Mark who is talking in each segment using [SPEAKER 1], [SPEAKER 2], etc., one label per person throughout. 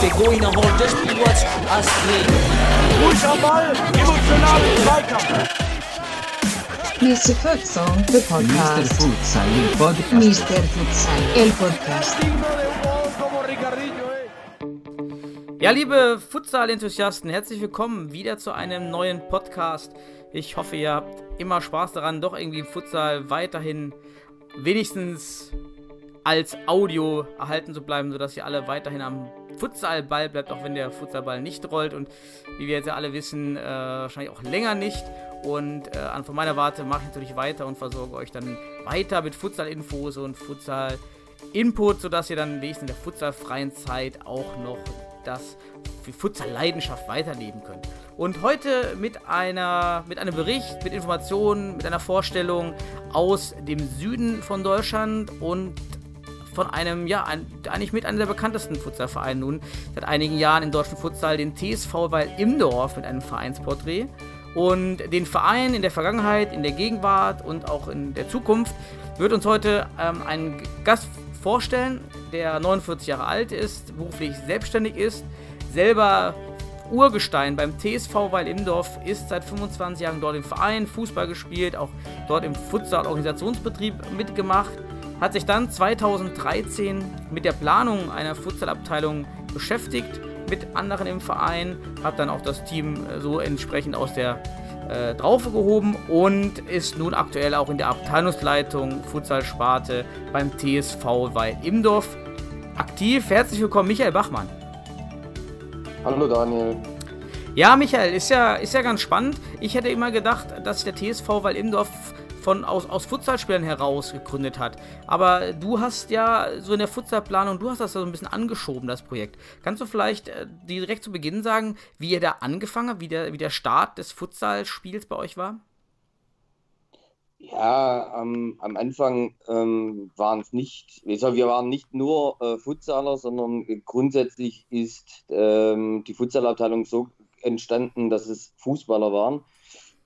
[SPEAKER 1] Pegou e não rolou dois pilotos a seguir.
[SPEAKER 2] Ruhig am Ball, emotional im Zweikampf.
[SPEAKER 3] Mr. Futsal, the
[SPEAKER 4] Mr.
[SPEAKER 3] podcast.
[SPEAKER 4] Futsal, il podcast.
[SPEAKER 3] Mr. Futsal, el podcast.
[SPEAKER 5] Ja, liebe Futsal-Enthusiasten, herzlich willkommen wieder zu einem neuen Podcast. Ich hoffe, ihr habt immer Spaß daran, doch irgendwie im Futsal weiterhin wenigstens als Audio erhalten zu bleiben, sodass ihr alle weiterhin am Futsalball bleibt, auch wenn der Futsalball nicht rollt und wie wir jetzt ja alle wissen, äh, wahrscheinlich auch länger nicht. Und äh, von meiner Warte mache ich natürlich weiter und versorge euch dann weiter mit Futsal-Infos und Futsal-Input, sodass ihr dann wenigstens in der futsalfreien Zeit auch noch das für Futsal-Leidenschaft weiterleben könnt. Und heute mit einer, mit einem Bericht, mit Informationen, mit einer Vorstellung aus dem Süden von Deutschland und von einem, ja, ein, eigentlich mit einem der bekanntesten Futsalvereine nun seit einigen Jahren im deutschen Futsal, den TSV Weil Imdorf mit einem Vereinsporträt. Und den Verein in der Vergangenheit, in der Gegenwart und auch in der Zukunft wird uns heute ähm, ein Gast vorstellen, der 49 Jahre alt ist, beruflich selbstständig ist, selber Urgestein beim TSV Weil Imdorf, ist seit 25 Jahren dort im Verein, Fußball gespielt, auch dort im Futsal-Organisationsbetrieb mitgemacht, hat sich dann 2013 mit der Planung einer Futsalabteilung beschäftigt, mit anderen im Verein, hat dann auch das Team äh, so entsprechend aus der äh, Traufe gehoben und ist nun aktuell auch in der Abteilungsleitung Futsal-Sparte beim TSV Weil Imdorf aktiv. Herzlich willkommen, Michael Bachmann.
[SPEAKER 6] Hallo Daniel.
[SPEAKER 5] Ja, Michael, ist ja, ist ja ganz spannend. Ich hätte immer gedacht, dass der TSV Waldimdorf von aus, aus Futsalspielern heraus gegründet hat. Aber du hast ja so in der Futsalplanung, du hast das so ein bisschen angeschoben, das Projekt. Kannst du vielleicht äh, direkt zu Beginn sagen, wie ihr da angefangen habt, wie der, wie der Start des Futsalspiels bei euch war?
[SPEAKER 6] Ja, am, am Anfang ähm, waren es nicht, also wir waren nicht nur äh, Futsaler, sondern grundsätzlich ist ähm, die Futsalabteilung so entstanden, dass es Fußballer waren,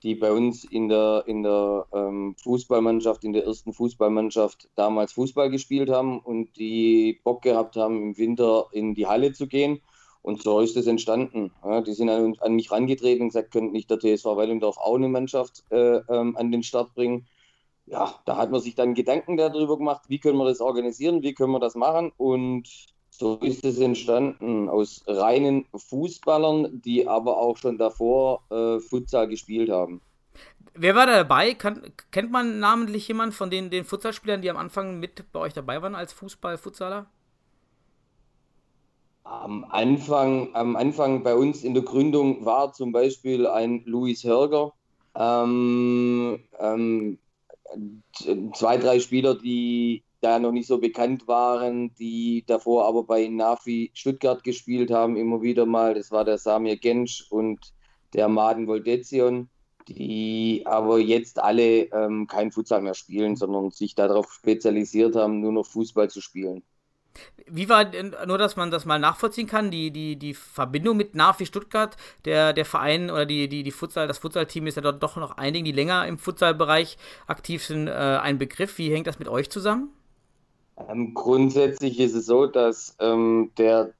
[SPEAKER 6] die bei uns in der, in der ähm, Fußballmannschaft, in der ersten Fußballmannschaft damals Fußball gespielt haben und die Bock gehabt haben, im Winter in die Halle zu gehen. Und so ist es entstanden. Ja, die sind an, an mich rangetreten und gesagt, könnte nicht der TSV Wellendorf auch eine Mannschaft äh, ähm, an den Start bringen. Ja, da hat man sich dann Gedanken darüber gemacht, wie können wir das organisieren, wie können wir das machen. Und so ist es entstanden aus reinen Fußballern, die aber auch schon davor äh, Futsal gespielt haben.
[SPEAKER 5] Wer war da dabei? Kann, kennt man namentlich jemanden von den, den Futsalspielern, die am Anfang mit bei euch dabei waren als Fußball-Futsaler?
[SPEAKER 6] Am Anfang, am Anfang bei uns in der Gründung war zum Beispiel ein Luis Hörger. Ähm, ähm, zwei, drei Spieler, die da noch nicht so bekannt waren, die davor aber bei Nafi Stuttgart gespielt haben, immer wieder mal. Das war der Samir Gensch und der Maden Voldezion, die aber jetzt alle ähm, kein Futsal mehr spielen, sondern sich darauf spezialisiert haben, nur noch Fußball zu spielen.
[SPEAKER 5] Wie war nur, dass man das mal nachvollziehen kann, die, die, die Verbindung mit Nafi Stuttgart, der, der Verein oder die, die, die Futsal, das Futsalteam ist ja dort doch noch einigen, die länger im Futsalbereich aktiv sind, äh, ein Begriff. Wie hängt das mit euch zusammen?
[SPEAKER 6] Ähm, grundsätzlich ist es so, dass ähm, der,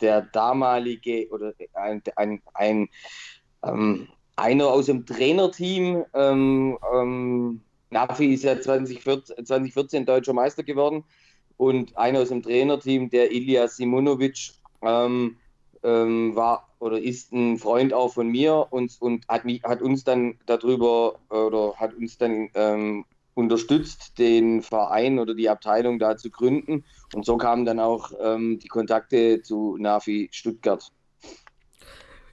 [SPEAKER 6] der damalige oder ein, ein, ein ähm, einer aus dem Trainerteam, ähm, ähm, Nafi ist ja 2014, 2014 deutscher Meister geworden und einer aus dem Trainerteam, der Ilya Simonovic, ähm, ähm, war oder ist ein Freund auch von mir und, und hat, mich, hat uns dann darüber oder hat uns dann ähm, unterstützt, den Verein oder die Abteilung da zu gründen. Und so kamen dann auch ähm, die Kontakte zu Nafi Stuttgart.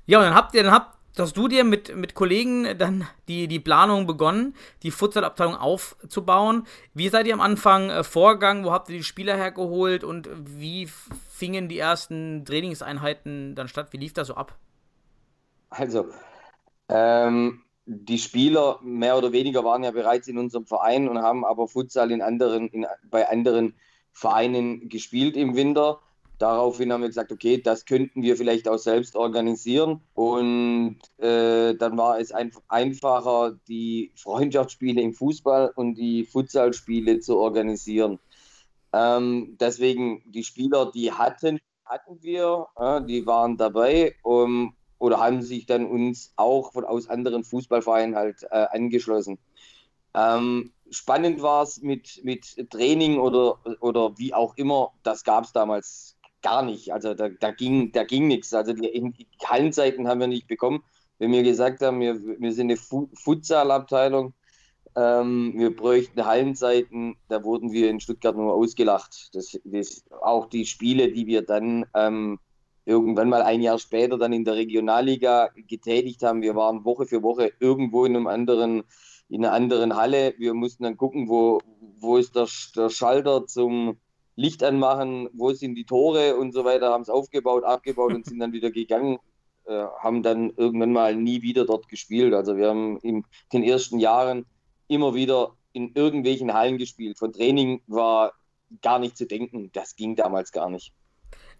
[SPEAKER 5] Ja, und dann habt ihr, dann habt, hast du dir mit, mit Kollegen dann die, die Planung begonnen, die Futsalabteilung aufzubauen. Wie seid ihr am Anfang äh, vorgegangen? Wo habt ihr die Spieler hergeholt und wie fingen die ersten Trainingseinheiten dann statt? Wie lief das so ab?
[SPEAKER 6] Also, ähm, die Spieler mehr oder weniger waren ja bereits in unserem Verein und haben aber Futsal in anderen, in, bei anderen Vereinen gespielt im Winter. Daraufhin haben wir gesagt, okay, das könnten wir vielleicht auch selbst organisieren. Und äh, dann war es ein, einfacher, die Freundschaftsspiele im Fußball und die Futsalspiele zu organisieren. Ähm, deswegen die Spieler, die hatten, hatten wir, äh, die waren dabei um, oder haben sich dann uns auch von aus anderen Fußballvereinen halt äh, angeschlossen. Ähm, spannend war es mit, mit Training oder, oder wie auch immer, das gab es damals gar nicht. Also da, da, ging, da ging nichts. Also die, die Hallenzeiten haben wir nicht bekommen. Wenn wir gesagt haben, wir, wir sind eine Futsal-Abteilung, ähm, wir bräuchten Hallenzeiten, da wurden wir in Stuttgart nur ausgelacht. Das, das, auch die Spiele, die wir dann ähm, irgendwann mal ein Jahr später dann in der Regionalliga getätigt haben, wir waren Woche für Woche irgendwo in einem anderen, in einer anderen Halle. Wir mussten dann gucken, wo, wo ist der, der Schalter zum Licht anmachen, wo sind die Tore und so weiter, haben es aufgebaut, abgebaut und sind dann wieder gegangen. Äh, haben dann irgendwann mal nie wieder dort gespielt. Also wir haben in den ersten Jahren immer wieder in irgendwelchen Hallen gespielt. Von Training war gar nicht zu denken. Das ging damals gar nicht.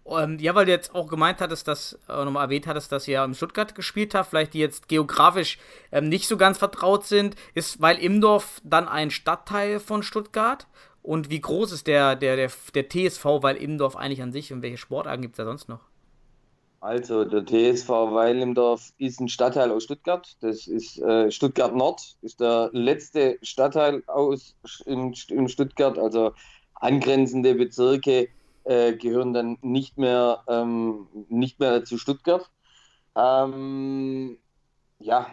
[SPEAKER 5] Ja, weil du jetzt auch gemeint hattest, dass, äh, nochmal erwähnt hattest, dass ihr in Stuttgart gespielt habt, vielleicht die jetzt geografisch ähm, nicht so ganz vertraut sind, ist, weil Imdorf dann ein Stadtteil von Stuttgart? Und wie groß ist der, der, der, der TSV, weil Imdorf eigentlich an sich und welche Sportarten gibt es da sonst noch?
[SPEAKER 6] Also der TSV Weilimdorf ist ein Stadtteil aus Stuttgart. Das ist äh, Stuttgart Nord, ist der letzte Stadtteil aus in, in Stuttgart. Also angrenzende Bezirke äh, gehören dann nicht mehr, ähm, nicht mehr zu Stuttgart. Ähm, ja.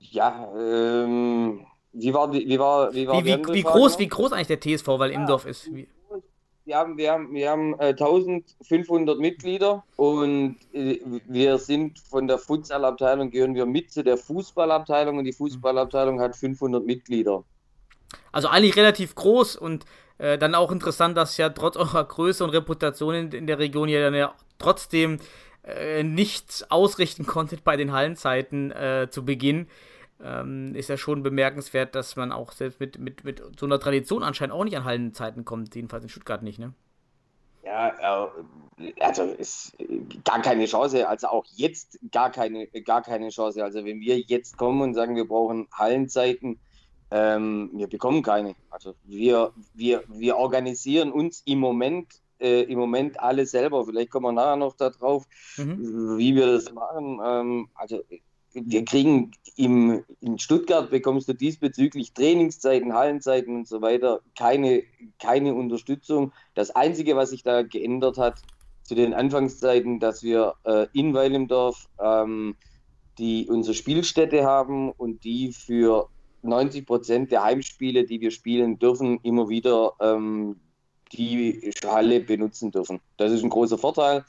[SPEAKER 6] Ja, ähm, wie war wie war, wie war
[SPEAKER 5] wie, wie, wie groß, wie groß eigentlich der TSV, weil Imdorf ist? Wie?
[SPEAKER 6] wir haben, wir haben, wir haben äh, 1500 Mitglieder und äh, wir sind von der Futsalabteilung, gehören wir mit zu der Fußballabteilung und die Fußballabteilung hat 500 Mitglieder.
[SPEAKER 5] Also eigentlich relativ groß und äh, dann auch interessant, dass ja trotz eurer Größe und Reputation in, in der Region ja dann ja trotzdem äh, nichts ausrichten konntet bei den Hallenzeiten äh, zu Beginn ähm, ist ja schon bemerkenswert, dass man auch selbst mit, mit, mit so einer Tradition anscheinend auch nicht an Hallenzeiten kommt, jedenfalls in Stuttgart nicht, ne?
[SPEAKER 6] Ja, also ist gar keine Chance, also auch jetzt gar keine, gar keine Chance. Also wenn wir jetzt kommen und sagen, wir brauchen Hallenzeiten, ähm, wir bekommen keine. Also wir, wir, wir organisieren uns im Moment äh, im Moment alle selber. Vielleicht kommen wir nachher noch darauf, mhm. wie wir das machen. Ähm, also wir kriegen im, in Stuttgart bekommst du diesbezüglich Trainingszeiten, Hallenzeiten und so weiter keine, keine Unterstützung. Das Einzige, was sich da geändert hat zu den Anfangszeiten, dass wir äh, in Weilimdorf ähm, die unsere Spielstätte haben und die für 90 Prozent der Heimspiele, die wir spielen dürfen, immer wieder ähm, die Halle benutzen dürfen. Das ist ein großer Vorteil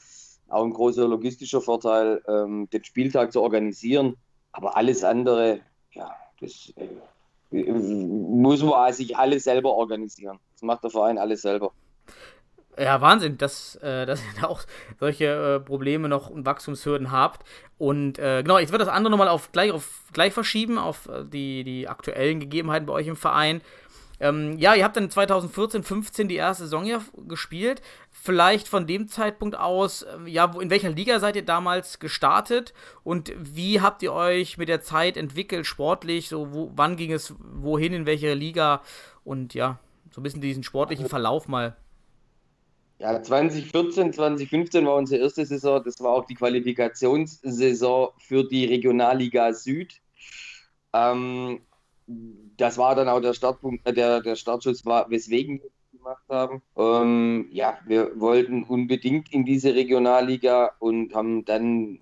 [SPEAKER 6] auch ein großer logistischer Vorteil, ähm, den Spieltag zu organisieren. Aber alles andere, ja, das äh, muss man sich alles selber organisieren. Das macht der Verein alles selber.
[SPEAKER 5] Ja, Wahnsinn, dass, äh, dass ihr da auch solche äh, Probleme noch und Wachstumshürden habt. Und äh, genau, ich würde das andere nochmal auf gleich, auf gleich verschieben, auf äh, die, die aktuellen Gegebenheiten bei euch im Verein. Ähm, ja, ihr habt dann 2014, 15 die erste Saison ja gespielt. Vielleicht von dem Zeitpunkt aus, äh, ja, in welcher Liga seid ihr damals gestartet und wie habt ihr euch mit der Zeit entwickelt, sportlich? So, wo, wann ging es wohin, in welche Liga? Und ja, so ein bisschen diesen sportlichen Verlauf mal.
[SPEAKER 6] Ja, 2014, 2015 war unsere erste Saison. Das war auch die Qualifikationssaison für die Regionalliga Süd. Ähm, das war dann auch der Startpunkt, äh, der, der Startschuss war, weswegen gemacht haben. Ähm, ja, wir wollten unbedingt in diese Regionalliga und haben dann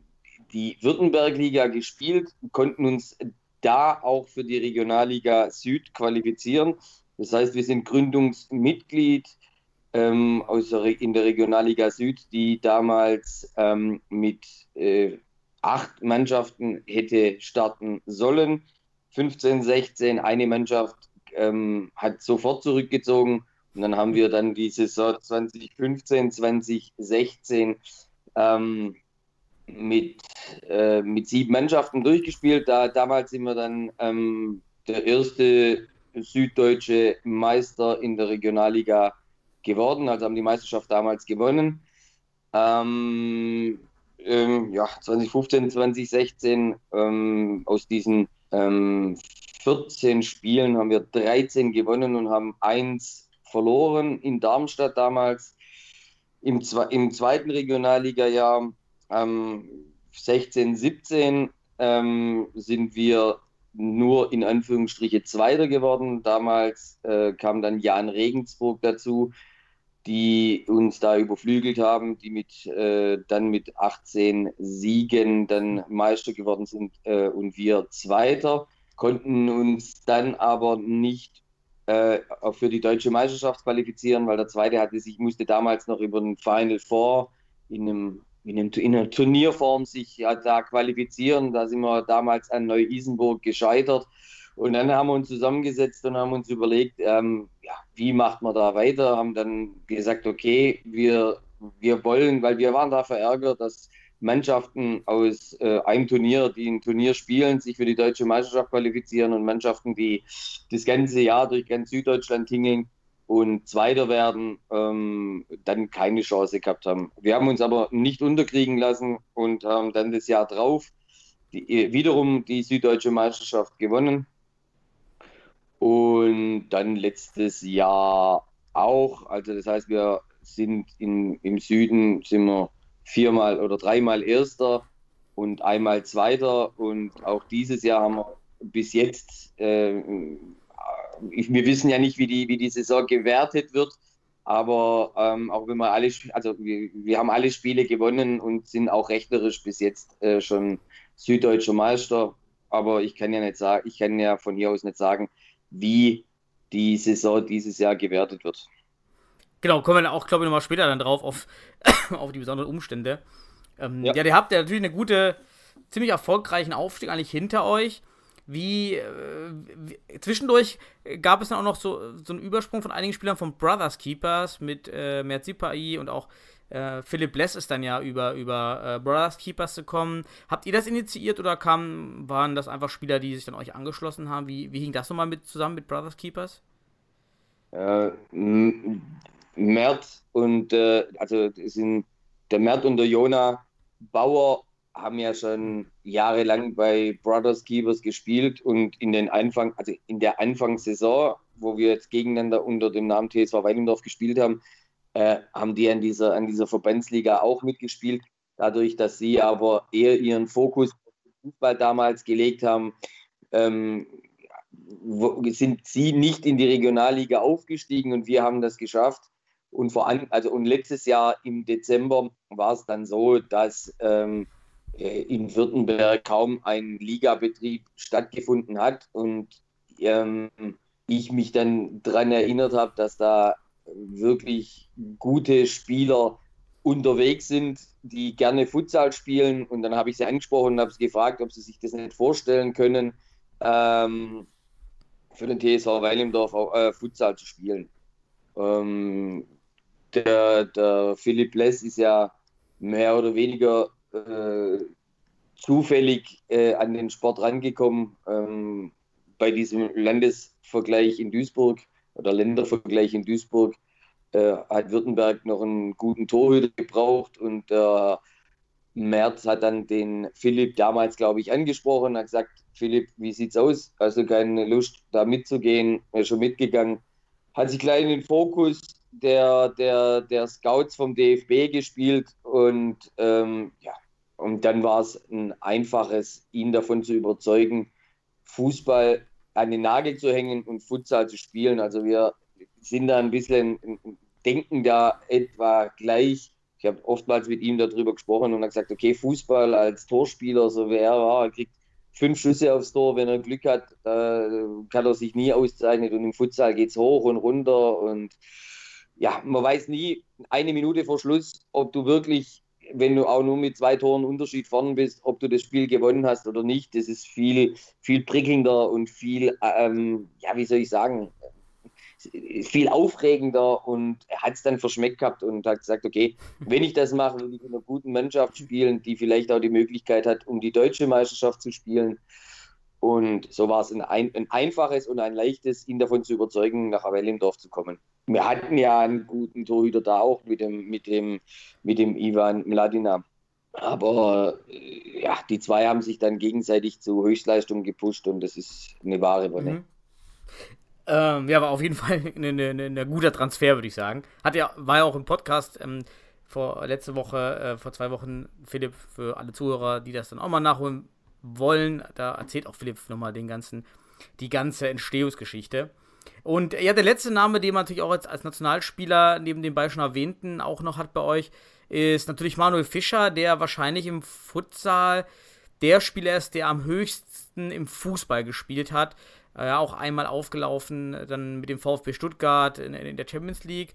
[SPEAKER 6] die Württembergliga gespielt, konnten uns da auch für die Regionalliga Süd qualifizieren. Das heißt, wir sind Gründungsmitglied ähm, aus der, in der Regionalliga Süd, die damals ähm, mit äh, acht Mannschaften hätte starten sollen. 15, 16, eine Mannschaft ähm, hat sofort zurückgezogen und dann haben wir dann die Saison 2015, 2016 ähm, mit, äh, mit sieben Mannschaften durchgespielt. Da, damals sind wir dann ähm, der erste süddeutsche Meister in der Regionalliga geworden, also haben die Meisterschaft damals gewonnen. Ähm, ähm, ja, 2015, 2016 ähm, aus diesen 14 ähm, Spielen haben wir 13 gewonnen und haben eins verloren in Darmstadt damals. Im, im zweiten Regionalliga-Jahr, ähm, 16, 17, ähm, sind wir nur in Anführungsstriche Zweiter geworden. Damals äh, kam dann Jan Regensburg dazu, die uns da überflügelt haben, die mit äh, dann mit 18 Siegen dann Meister geworden sind äh, und wir Zweiter, konnten uns dann aber nicht äh, für die deutsche Meisterschaft qualifizieren, weil der Zweite hatte sich musste damals noch über den Final Four in einem in, einem, in einer Turnierform sich ja, da qualifizieren. Da sind wir damals an Neu-Isenburg gescheitert. Und dann haben wir uns zusammengesetzt und haben uns überlegt, ähm, ja, wie macht man da weiter? Haben dann gesagt, okay, wir, wir wollen, weil wir waren da verärgert, dass Mannschaften aus äh, einem Turnier, die ein Turnier spielen, sich für die deutsche Meisterschaft qualifizieren und Mannschaften, die das ganze Jahr durch ganz Süddeutschland tingeln, und Zweiter werden, ähm, dann keine Chance gehabt haben. Wir haben uns aber nicht unterkriegen lassen und haben dann das Jahr drauf die, wiederum die Süddeutsche Meisterschaft gewonnen. Und dann letztes Jahr auch. Also das heißt, wir sind in, im Süden sind wir viermal oder dreimal Erster und einmal Zweiter. Und auch dieses Jahr haben wir bis jetzt äh, ich, wir wissen ja nicht, wie die, wie die Saison gewertet wird. Aber ähm, auch wenn wir alle, also wir, wir haben alle Spiele gewonnen und sind auch rechnerisch bis jetzt äh, schon süddeutscher Meister. Aber ich kann ja nicht sagen, ich kann ja von hier aus nicht sagen, wie die Saison dieses Jahr gewertet wird.
[SPEAKER 5] Genau, kommen wir auch, glaube ich, nochmal später dann drauf auf, auf die besonderen Umstände. Ähm, ja. ja, ihr habt ja natürlich eine gute, ziemlich erfolgreichen Aufstieg eigentlich hinter euch. Wie, äh, wie, zwischendurch gab es dann auch noch so, so einen Übersprung von einigen Spielern von Brothers Keepers mit äh, Merzipai und auch äh, Philipp Bless ist dann ja über, über äh, Brothers Keepers gekommen. Habt ihr das initiiert oder kam, waren das einfach Spieler, die sich dann euch angeschlossen haben? Wie, wie hing das nochmal mit zusammen mit Brothers Keepers?
[SPEAKER 6] Äh, Mert und äh, also sind der Mert und der Jona Bauer haben ja schon jahrelang bei Brothers Keepers gespielt und in den Anfang, also in der Anfangssaison, wo wir jetzt gegeneinander unter dem Namen TSV Weilendorf gespielt haben, äh, haben die an dieser, an dieser Verbandsliga auch mitgespielt. Dadurch, dass sie aber eher ihren Fokus auf den Fußball damals gelegt haben, ähm, sind sie nicht in die Regionalliga aufgestiegen und wir haben das geschafft. Und vor allem, also und letztes Jahr im Dezember war es dann so, dass ähm, äh, in Württemberg kaum ein Ligabetrieb stattgefunden hat und ähm, ich mich dann daran erinnert habe, dass da wirklich gute Spieler unterwegs sind, die gerne Futsal spielen. Und dann habe ich sie angesprochen und habe sie gefragt, ob sie sich das nicht vorstellen können, ähm, für den TSV Weilendorf auch, äh, Futsal zu spielen. Ähm, der, der Philipp Less ist ja mehr oder weniger äh, zufällig äh, an den Sport rangekommen ähm, bei diesem Landesvergleich in Duisburg oder Ländervergleich in Duisburg. Äh, hat Württemberg noch einen guten Torhüter gebraucht und der Merz hat dann den Philipp damals, glaube ich, angesprochen, hat gesagt, Philipp, wie sieht's aus? Also keine Lust, da mitzugehen, er ist schon mitgegangen. Hat sich gleich in den Fokus der, der, der Scouts vom DFB gespielt und ähm, ja, und dann war es ein einfaches, ihn davon zu überzeugen, Fußball an den Nagel zu hängen und Futsal zu spielen. Also wir sind da ein bisschen, denken da etwa gleich. Ich habe oftmals mit ihm darüber gesprochen und er gesagt, okay, Fußball als Torspieler, so wie er war, er kriegt fünf Schüsse aufs Tor, wenn er Glück hat, äh, kann er sich nie auszeichnen und im Futsal geht es hoch und runter und ja, man weiß nie, eine Minute vor Schluss, ob du wirklich wenn du auch nur mit zwei Toren Unterschied vorn bist, ob du das Spiel gewonnen hast oder nicht, das ist viel, viel prickelnder und viel, ähm, ja, wie soll ich sagen, viel aufregender und er hat es dann verschmeckt gehabt und hat gesagt, okay, wenn ich das mache, will ich in einer guten Mannschaft spielen, die vielleicht auch die Möglichkeit hat, um die deutsche Meisterschaft zu spielen. Und so war es ein, ein einfaches und ein leichtes, ihn davon zu überzeugen, nach Wellendorf zu kommen. Wir hatten ja einen guten Torhüter da auch mit dem, mit dem, mit dem Ivan Mladina. Aber äh, ja, die zwei haben sich dann gegenseitig zu Höchstleistung gepusht und das ist eine wahre Wonne.
[SPEAKER 5] Mhm. Ähm, ja, war auf jeden Fall ein eine, eine guter Transfer, würde ich sagen. Hat ja, war ja auch im Podcast ähm, vor letzte Woche, äh, vor zwei Wochen, Philipp, für alle Zuhörer, die das dann auch mal nachholen wollen, da erzählt auch Philipp nochmal den ganzen, die ganze Entstehungsgeschichte. Und ja, der letzte Name, den man natürlich auch als, als Nationalspieler neben den beiden schon erwähnten auch noch hat bei euch, ist natürlich Manuel Fischer, der wahrscheinlich im Futsal der Spieler ist, der am höchsten im Fußball gespielt hat. Äh, auch einmal aufgelaufen, dann mit dem VfB Stuttgart in, in, der Champions League.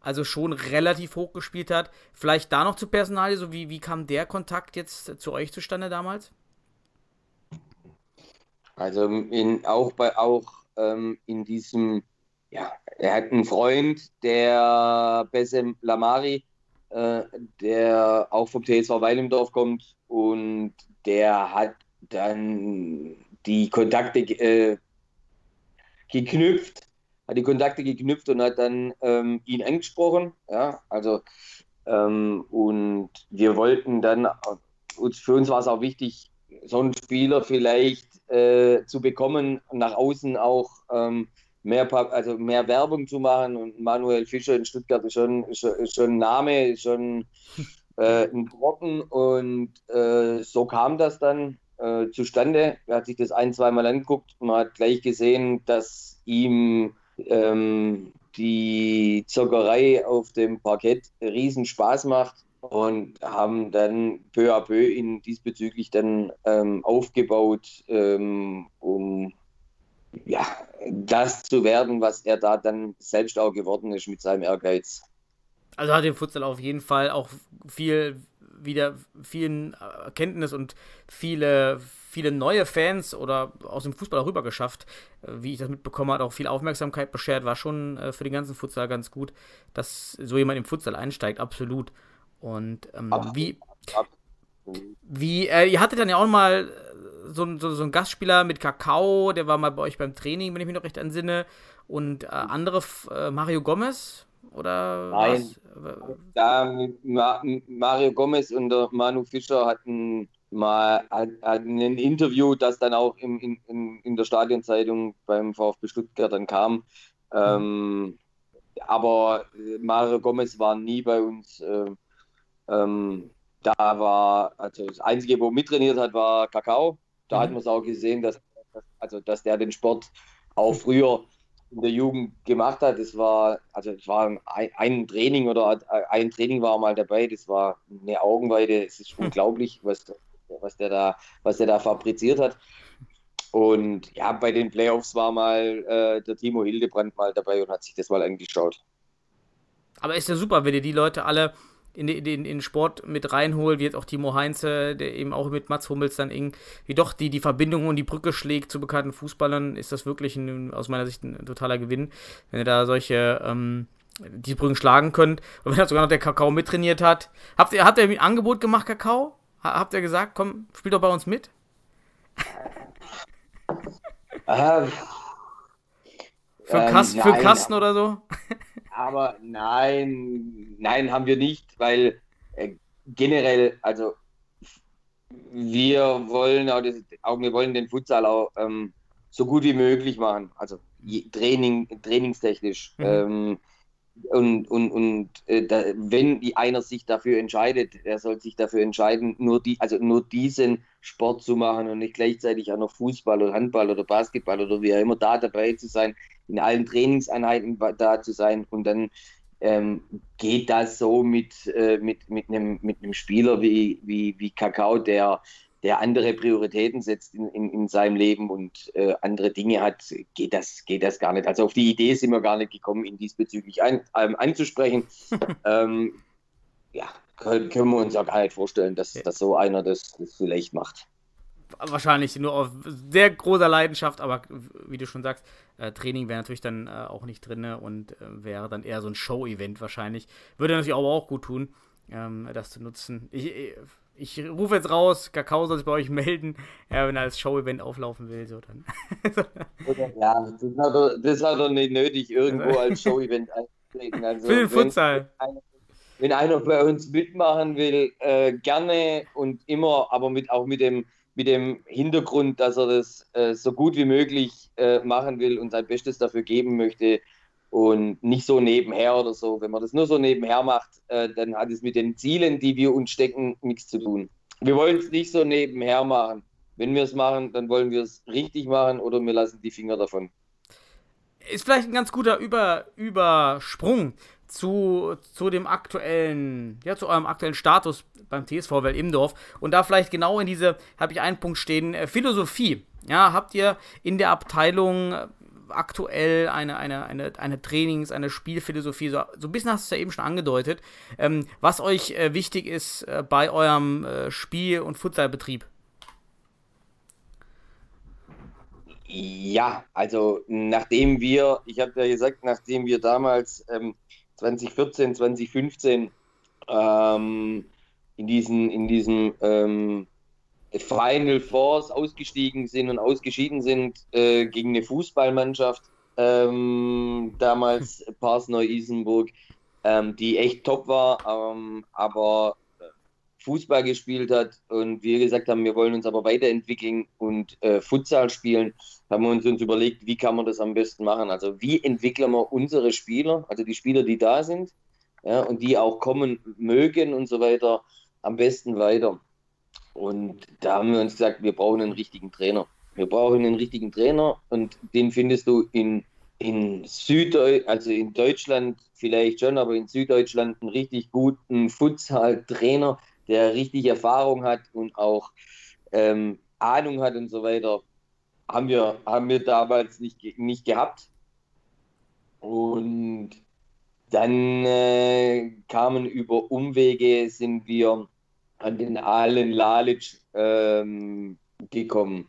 [SPEAKER 5] Also schon relativ hoch gespielt hat. Vielleicht da noch zu Personal, so wie, wie kam der Kontakt jetzt zu euch zustande damals?
[SPEAKER 6] Also in, auch bei auch ähm, in diesem, ja, er hat einen Freund, der Besem Lamari, äh, der auch vom TSV Weilendorf kommt und der hat dann die Kontakte äh, geknüpft, hat die Kontakte geknüpft und hat dann ähm, ihn angesprochen. Ja, also ähm, und wir wollten dann, für uns war es auch wichtig, so einen Spieler vielleicht äh, zu bekommen, nach außen auch ähm, mehr, also mehr Werbung zu machen. Und Manuel Fischer in Stuttgart ist schon, ist schon ein Name, ist schon äh, ein Brocken. Und äh, so kam das dann äh, zustande. Er hat sich das ein, zweimal angeguckt und hat gleich gesehen, dass ihm ähm, die Zockerei auf dem Parkett riesen Spaß macht und haben dann peu à peu ihn diesbezüglich dann ähm, aufgebaut, ähm, um ja, das zu werden, was er da dann selbst auch geworden ist mit seinem Ehrgeiz.
[SPEAKER 5] Also hat dem Futsal auf jeden Fall auch viel wieder vielen Erkenntnis und viele, viele neue Fans oder aus dem Fußball auch rüber geschafft, wie ich das mitbekommen habe, auch viel Aufmerksamkeit beschert, war schon äh, für den ganzen Futsal ganz gut, dass so jemand im Futsal einsteigt, absolut. Und ähm, wie, wie äh, ihr hattet dann ja auch mal äh, so, so, so einen Gastspieler mit Kakao, der war mal bei euch beim Training, wenn ich mich noch recht entsinne. Und äh, andere, äh, Mario Gomez, oder
[SPEAKER 6] Nein. Was? Da, Mario Gomez und der Manu Fischer hatten mal hatten ein Interview, das dann auch im, in, in der Stadionzeitung beim VfB Stuttgart dann kam. Mhm. Ähm, aber Mario Gomez war nie bei uns. Äh, ähm, da war, also das Einzige, wo mittrainiert hat, war Kakao. Da mhm. hat man es auch gesehen, dass, also, dass der den Sport auch früher in der Jugend gemacht hat. Das war, also es war ein, ein, Training oder ein Training war mal dabei, das war eine Augenweide. Es ist hm. unglaublich, was, was, der da, was der da fabriziert hat. Und ja, bei den Playoffs war mal äh, der Timo Hildebrand mal dabei und hat sich das mal angeschaut.
[SPEAKER 5] Aber ist ja super, wenn ihr die Leute alle in den, in den Sport mit reinholt, wie jetzt auch Timo Heinze, der eben auch mit Mats Hummels dann irgendwie doch die, die Verbindung und die Brücke schlägt zu bekannten Fußballern, ist das wirklich ein, aus meiner Sicht ein totaler Gewinn, wenn ihr da solche ähm, die Brücken schlagen könnt. Und wenn er sogar noch der Kakao mittrainiert hat. Habt ihr, habt ihr ein Angebot gemacht, Kakao? Habt ihr gesagt, komm, spiel doch bei uns mit?
[SPEAKER 6] Ähm,
[SPEAKER 5] für, Kasten, ähm, für Kasten oder so?
[SPEAKER 6] Aber nein, nein, haben wir nicht, weil äh, generell, also wir wollen auch, das, auch, wir wollen den Futsal auch ähm, so gut wie möglich machen, also Training, trainingstechnisch. Mhm. Ähm, und, und, und äh, da, wenn einer sich dafür entscheidet, er soll sich dafür entscheiden, nur die, also nur diesen Sport zu machen und nicht gleichzeitig auch noch Fußball oder Handball oder Basketball oder wie auch immer da dabei zu sein, in allen Trainingseinheiten da zu sein und dann ähm, geht das so mit, äh, mit, mit, einem, mit einem Spieler wie, wie, wie Kakao, der, der andere Prioritäten setzt in, in, in seinem Leben und äh, andere Dinge hat, geht das, geht das gar nicht. Also auf die Idee sind wir gar nicht gekommen, ihn diesbezüglich ein, ähm, anzusprechen. ähm, ja, können, können wir uns auch gar nicht vorstellen, dass, dass so einer das, das vielleicht macht
[SPEAKER 5] wahrscheinlich nur auf sehr großer Leidenschaft, aber wie du schon sagst, äh, Training wäre natürlich dann äh, auch nicht drin und äh, wäre dann eher so ein Show-Event wahrscheinlich. Würde natürlich aber auch gut tun, ähm, das zu nutzen. Ich, ich rufe jetzt raus, Kakao soll sich bei euch melden, ja, wenn er als Show-Event auflaufen will, so dann.
[SPEAKER 6] ja, das hat, er, das hat er nicht nötig, irgendwo als Show-Event einzutreten. Also,
[SPEAKER 5] Für den Futsal.
[SPEAKER 6] Wenn, wenn einer bei uns mitmachen will, äh, gerne und immer, aber mit, auch mit dem, mit dem Hintergrund, dass er das äh, so gut wie möglich äh, machen will und sein Bestes dafür geben möchte und nicht so nebenher oder so. Wenn man das nur so nebenher macht, äh, dann hat es mit den Zielen, die wir uns stecken, nichts zu tun. Wir wollen es nicht so nebenher machen. Wenn wir es machen, dann wollen wir es richtig machen oder wir lassen die Finger davon.
[SPEAKER 5] Ist vielleicht ein ganz guter Über Übersprung zu, zu dem aktuellen, ja, zu eurem aktuellen Status beim TSV Well Imdorf. Und da vielleicht genau in diese, habe ich einen Punkt stehen, äh, Philosophie. Ja, habt ihr in der Abteilung aktuell eine, eine, eine, eine Trainings-, eine Spielphilosophie, so, so ein bisschen hast du es ja eben schon angedeutet, ähm, was euch äh, wichtig ist äh, bei eurem äh, Spiel- und Futsalbetrieb?
[SPEAKER 6] Ja, also nachdem wir, ich habe ja gesagt, nachdem wir damals ähm, 2014, 2015 ähm, in diesen, in diesen ähm, Final Fours ausgestiegen sind und ausgeschieden sind äh, gegen eine Fußballmannschaft, ähm, damals Pars Neu-Isenburg, ähm, die echt top war, ähm, aber Fußball gespielt hat und wir gesagt haben, wir wollen uns aber weiterentwickeln und äh, Futsal spielen, haben wir uns, uns überlegt, wie kann man das am besten machen. Also wie entwickeln wir unsere Spieler, also die Spieler, die da sind ja, und die auch kommen mögen und so weiter, am besten weiter. Und da haben wir uns gesagt, wir brauchen einen richtigen Trainer. Wir brauchen einen richtigen Trainer und den findest du in, in Süddeutschland, also in Deutschland vielleicht schon, aber in Süddeutschland einen richtig guten Futsal-Trainer, der richtig Erfahrung hat und auch ähm, Ahnung hat und so weiter. Haben wir, haben wir damals nicht, nicht gehabt. Und dann äh, kamen über Umwege, sind wir an den Alen Lalic ähm, gekommen.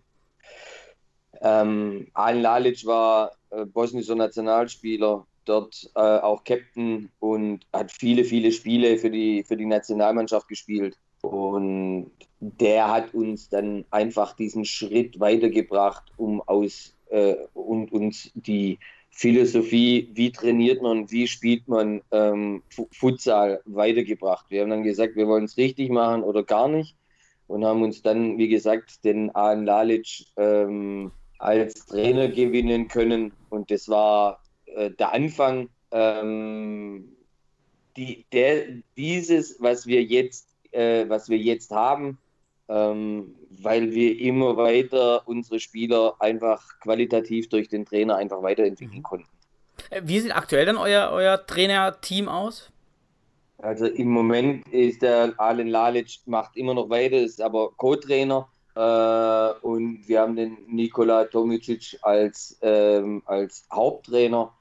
[SPEAKER 6] Ähm, Alen Lalic war äh, bosnischer Nationalspieler, dort äh, auch Captain und hat viele, viele Spiele für die, für die Nationalmannschaft gespielt. Und der hat uns dann einfach diesen Schritt weitergebracht, um aus äh, und uns die Philosophie, wie trainiert man, wie spielt man ähm, Futsal weitergebracht. Wir haben dann gesagt, wir wollen es richtig machen oder gar nicht und haben uns dann, wie gesagt, den Alan Lalic ähm, als Trainer gewinnen können und das war äh, der Anfang. Ähm, die, der, dieses, was wir jetzt, äh, was wir jetzt haben, ähm, weil wir immer weiter unsere Spieler einfach qualitativ durch den Trainer einfach weiterentwickeln mhm. konnten.
[SPEAKER 5] Äh, wie sieht aktuell dann euer, euer Trainerteam aus?
[SPEAKER 6] Also im Moment ist der Alen Lalic macht immer noch weiter, ist aber Co-Trainer äh, und wir haben den Nikola Tomicic als, ähm, als Haupttrainer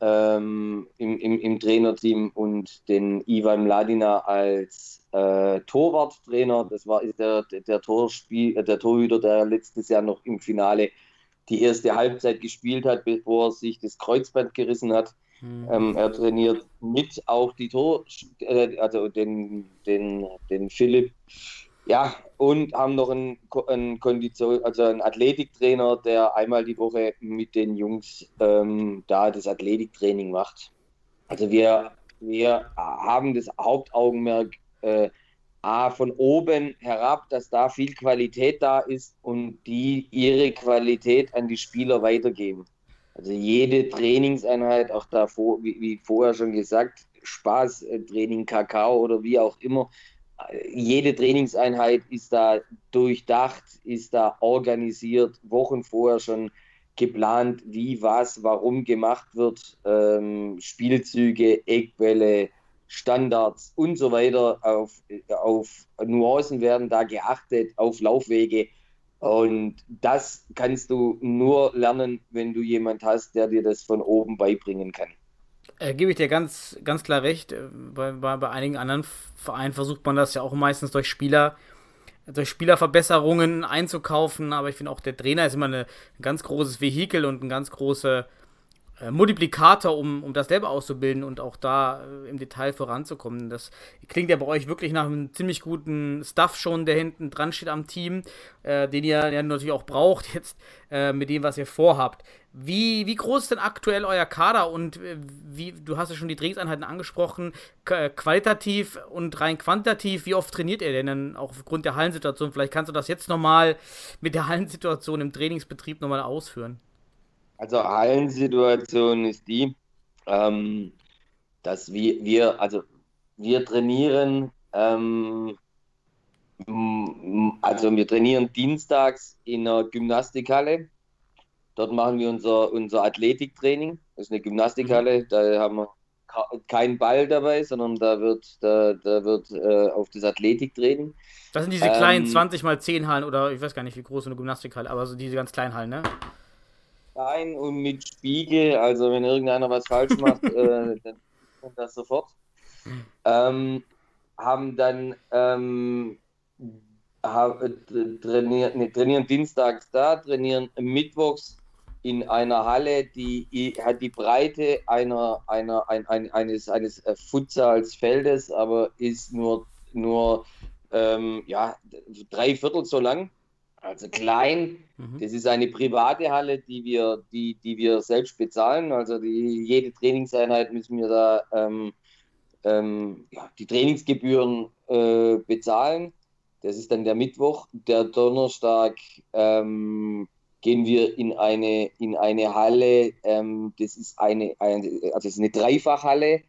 [SPEAKER 6] ähm, im, im, im Trainerteam und den Ivan Mladina als äh, Torwarttrainer. Das war der, der, Torspiel, äh, der Torhüter, der letztes Jahr noch im Finale die erste Halbzeit gespielt hat, bevor er sich das Kreuzband gerissen hat. Mhm. Ähm, er trainiert mit auch die Tor, äh, also den, den, den Philipp. Ja, und haben noch einen, einen also einen Athletiktrainer, der einmal die Woche mit den Jungs ähm, da das Athletiktraining macht. Also wir, wir haben das Hauptaugenmerk äh, A, von oben herab, dass da viel Qualität da ist und die ihre Qualität an die Spieler weitergeben. Also jede Trainingseinheit, auch davor, wie, wie vorher schon gesagt, Spaßtraining, Kakao oder wie auch immer, jede Trainingseinheit ist da durchdacht, ist da organisiert, Wochen vorher schon geplant, wie, was, warum gemacht wird, ähm, Spielzüge, Eckbälle, Standards und so weiter. Auf, auf Nuancen werden da geachtet, auf Laufwege. Und das kannst du nur lernen, wenn du jemand hast, der dir das von oben beibringen kann.
[SPEAKER 5] Äh, Gebe ich dir ganz, ganz klar recht. Äh, bei, bei, bei einigen anderen Vereinen versucht man das ja auch meistens durch Spieler, durch Spielerverbesserungen einzukaufen. Aber ich finde auch, der Trainer ist immer eine, ein ganz großes Vehikel und ein ganz große Multiplikator, um, um das selber auszubilden und auch da äh, im Detail voranzukommen. Das klingt ja bei euch wirklich nach einem ziemlich guten Stuff schon, der hinten dran steht am Team, äh, den ihr ja natürlich auch braucht jetzt äh, mit dem, was ihr vorhabt. Wie, wie groß ist denn aktuell euer Kader und äh, wie, du hast ja schon die Trainingseinheiten angesprochen, äh, qualitativ und rein quantitativ, wie oft trainiert ihr denn dann auch aufgrund der Hallensituation? Vielleicht kannst du das jetzt nochmal mit der Hallensituation im Trainingsbetrieb nochmal ausführen.
[SPEAKER 6] Also Hallensituation ist die, ähm, dass wir, wir, also wir trainieren, ähm, also wir trainieren dienstags in einer Gymnastikhalle. Dort machen wir unser, unser Athletiktraining. Das ist eine Gymnastikhalle, mhm. da haben wir keinen Ball dabei, sondern da wird, da, da wird äh, auf das Athletiktraining.
[SPEAKER 5] Das sind diese ähm, kleinen 20 mal 10 Hallen oder ich weiß gar nicht, wie groß eine Gymnastikhalle, aber so diese ganz kleinen Hallen, ne?
[SPEAKER 6] Klein und mit Spiegel. Also wenn irgendeiner was falsch macht, äh, dann kommt das sofort. Ähm, haben dann ähm, hab, äh, trainieren, nee, trainieren dienstags da, trainieren mittwochs in einer Halle, die hat die Breite einer, einer, ein, ein, eines, eines äh, Futsalsfeldes, aber ist nur, nur ähm, ja, drei Viertel so lang. Also klein. Mhm. Das ist eine private Halle, die wir, die, die wir selbst bezahlen. Also die, jede Trainingseinheit müssen wir da ähm, ähm, ja, die Trainingsgebühren äh, bezahlen. Das ist dann der Mittwoch. Der Donnerstag ähm, gehen wir in eine, in eine Halle. Ähm, das ist eine, eine, also ist eine Dreifachhalle.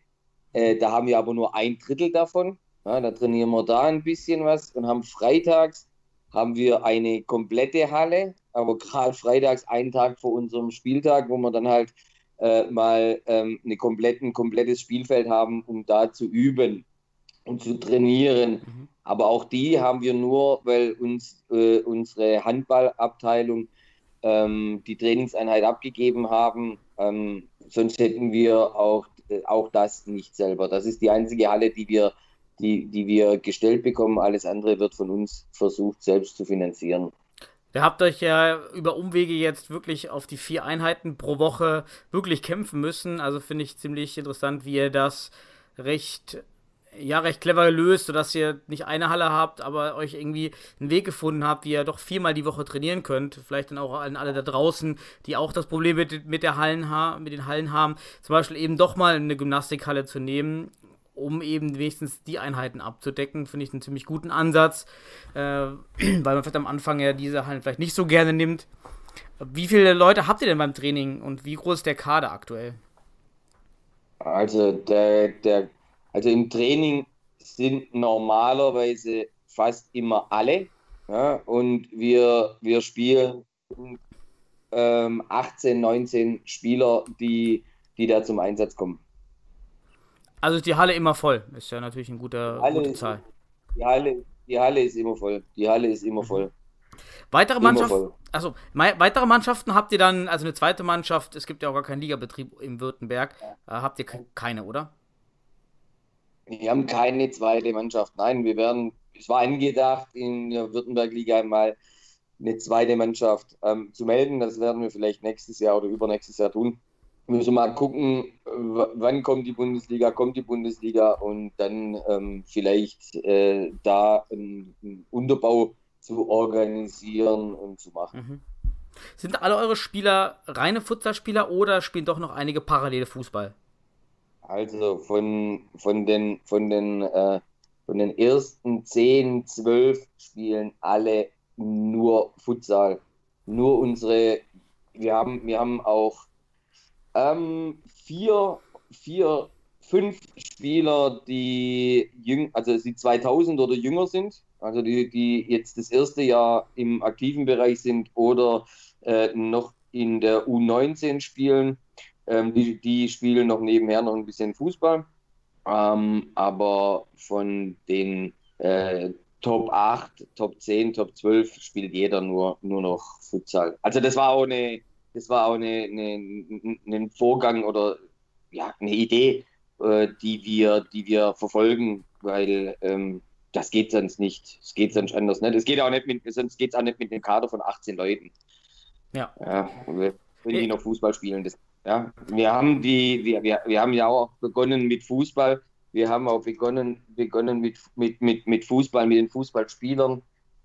[SPEAKER 6] Äh, da haben wir aber nur ein Drittel davon. Ja, da trainieren wir da ein bisschen was und haben freitags haben wir eine komplette Halle, aber gerade freitags einen Tag vor unserem Spieltag, wo wir dann halt äh, mal ähm, eine komplett, ein komplettes Spielfeld haben, um da zu üben und zu trainieren. Mhm. Aber auch die haben wir nur, weil uns äh, unsere Handballabteilung ähm, die Trainingseinheit abgegeben haben. Ähm, sonst hätten wir auch, äh, auch das nicht selber. Das ist die einzige Halle, die wir die, die wir gestellt bekommen. Alles andere wird von uns versucht, selbst zu finanzieren.
[SPEAKER 5] Ihr habt euch ja über Umwege jetzt wirklich auf die vier Einheiten pro Woche wirklich kämpfen müssen. Also finde ich ziemlich interessant, wie ihr das recht, ja, recht clever löst, sodass ihr nicht eine Halle habt, aber euch irgendwie einen Weg gefunden habt, wie ihr doch viermal die Woche trainieren könnt. Vielleicht dann auch an alle da draußen, die auch das Problem mit, mit, der Hallen mit den Hallen haben, zum Beispiel eben doch mal eine Gymnastikhalle zu nehmen um eben wenigstens die Einheiten abzudecken, finde ich einen ziemlich guten Ansatz, äh, weil man vielleicht am Anfang ja diese Hallen vielleicht nicht so gerne nimmt. Wie viele Leute habt ihr denn beim Training und wie groß ist der Kader aktuell?
[SPEAKER 6] Also, der, der, also im Training sind normalerweise fast immer alle. Ja, und wir, wir spielen ähm, 18, 19 Spieler, die, die da zum Einsatz kommen.
[SPEAKER 5] Also ist die Halle immer voll. Ist ja natürlich eine gute, gute
[SPEAKER 6] ist,
[SPEAKER 5] Zahl.
[SPEAKER 6] Die Halle, die Halle ist immer voll. Die Halle ist immer voll.
[SPEAKER 5] Weitere Mannschaften, also weitere Mannschaften habt ihr dann, also eine zweite Mannschaft, es gibt ja auch gar keinen Ligabetrieb im Württemberg, äh, habt ihr keine, oder?
[SPEAKER 6] Wir haben keine zweite Mannschaft. Nein, wir werden, es war angedacht, in der Württemberg-Liga mal eine zweite Mannschaft ähm, zu melden. Das werden wir vielleicht nächstes Jahr oder übernächstes Jahr tun müssen wir mal gucken, wann kommt die Bundesliga, kommt die Bundesliga und dann ähm, vielleicht äh, da einen, einen, Unterbau zu organisieren und zu machen. Mhm.
[SPEAKER 5] Sind alle eure Spieler reine Futsalspieler oder spielen doch noch einige parallele Fußball?
[SPEAKER 6] Also von, von den, von den, äh, von den ersten 10, 12 spielen alle nur Futsal. Nur unsere, wir haben, wir haben auch ähm, vier, vier, fünf Spieler, die jüng, also die 2000 oder jünger sind, also die, die jetzt das erste Jahr im aktiven Bereich sind oder äh, noch in der U19 spielen. Ähm, die, die spielen noch nebenher noch ein bisschen Fußball. Ähm, aber von den äh, Top 8, Top 10, Top 12 spielt jeder nur, nur noch Futsal. Also das war auch eine, das war auch eine, eine, ein Vorgang oder ja, eine Idee, äh, die, wir, die wir verfolgen, weil ähm, das geht sonst nicht. Es geht sonst anders nicht. Es geht auch nicht mit, sonst geht auch nicht mit einem Kader von 18 Leuten.
[SPEAKER 5] Ja.
[SPEAKER 6] ja wenn die noch Fußball spielen, das Ja, wir haben die, wir, wir, wir haben ja auch begonnen mit Fußball. Wir haben auch begonnen, begonnen mit, mit, mit, mit Fußball, mit den Fußballspielern.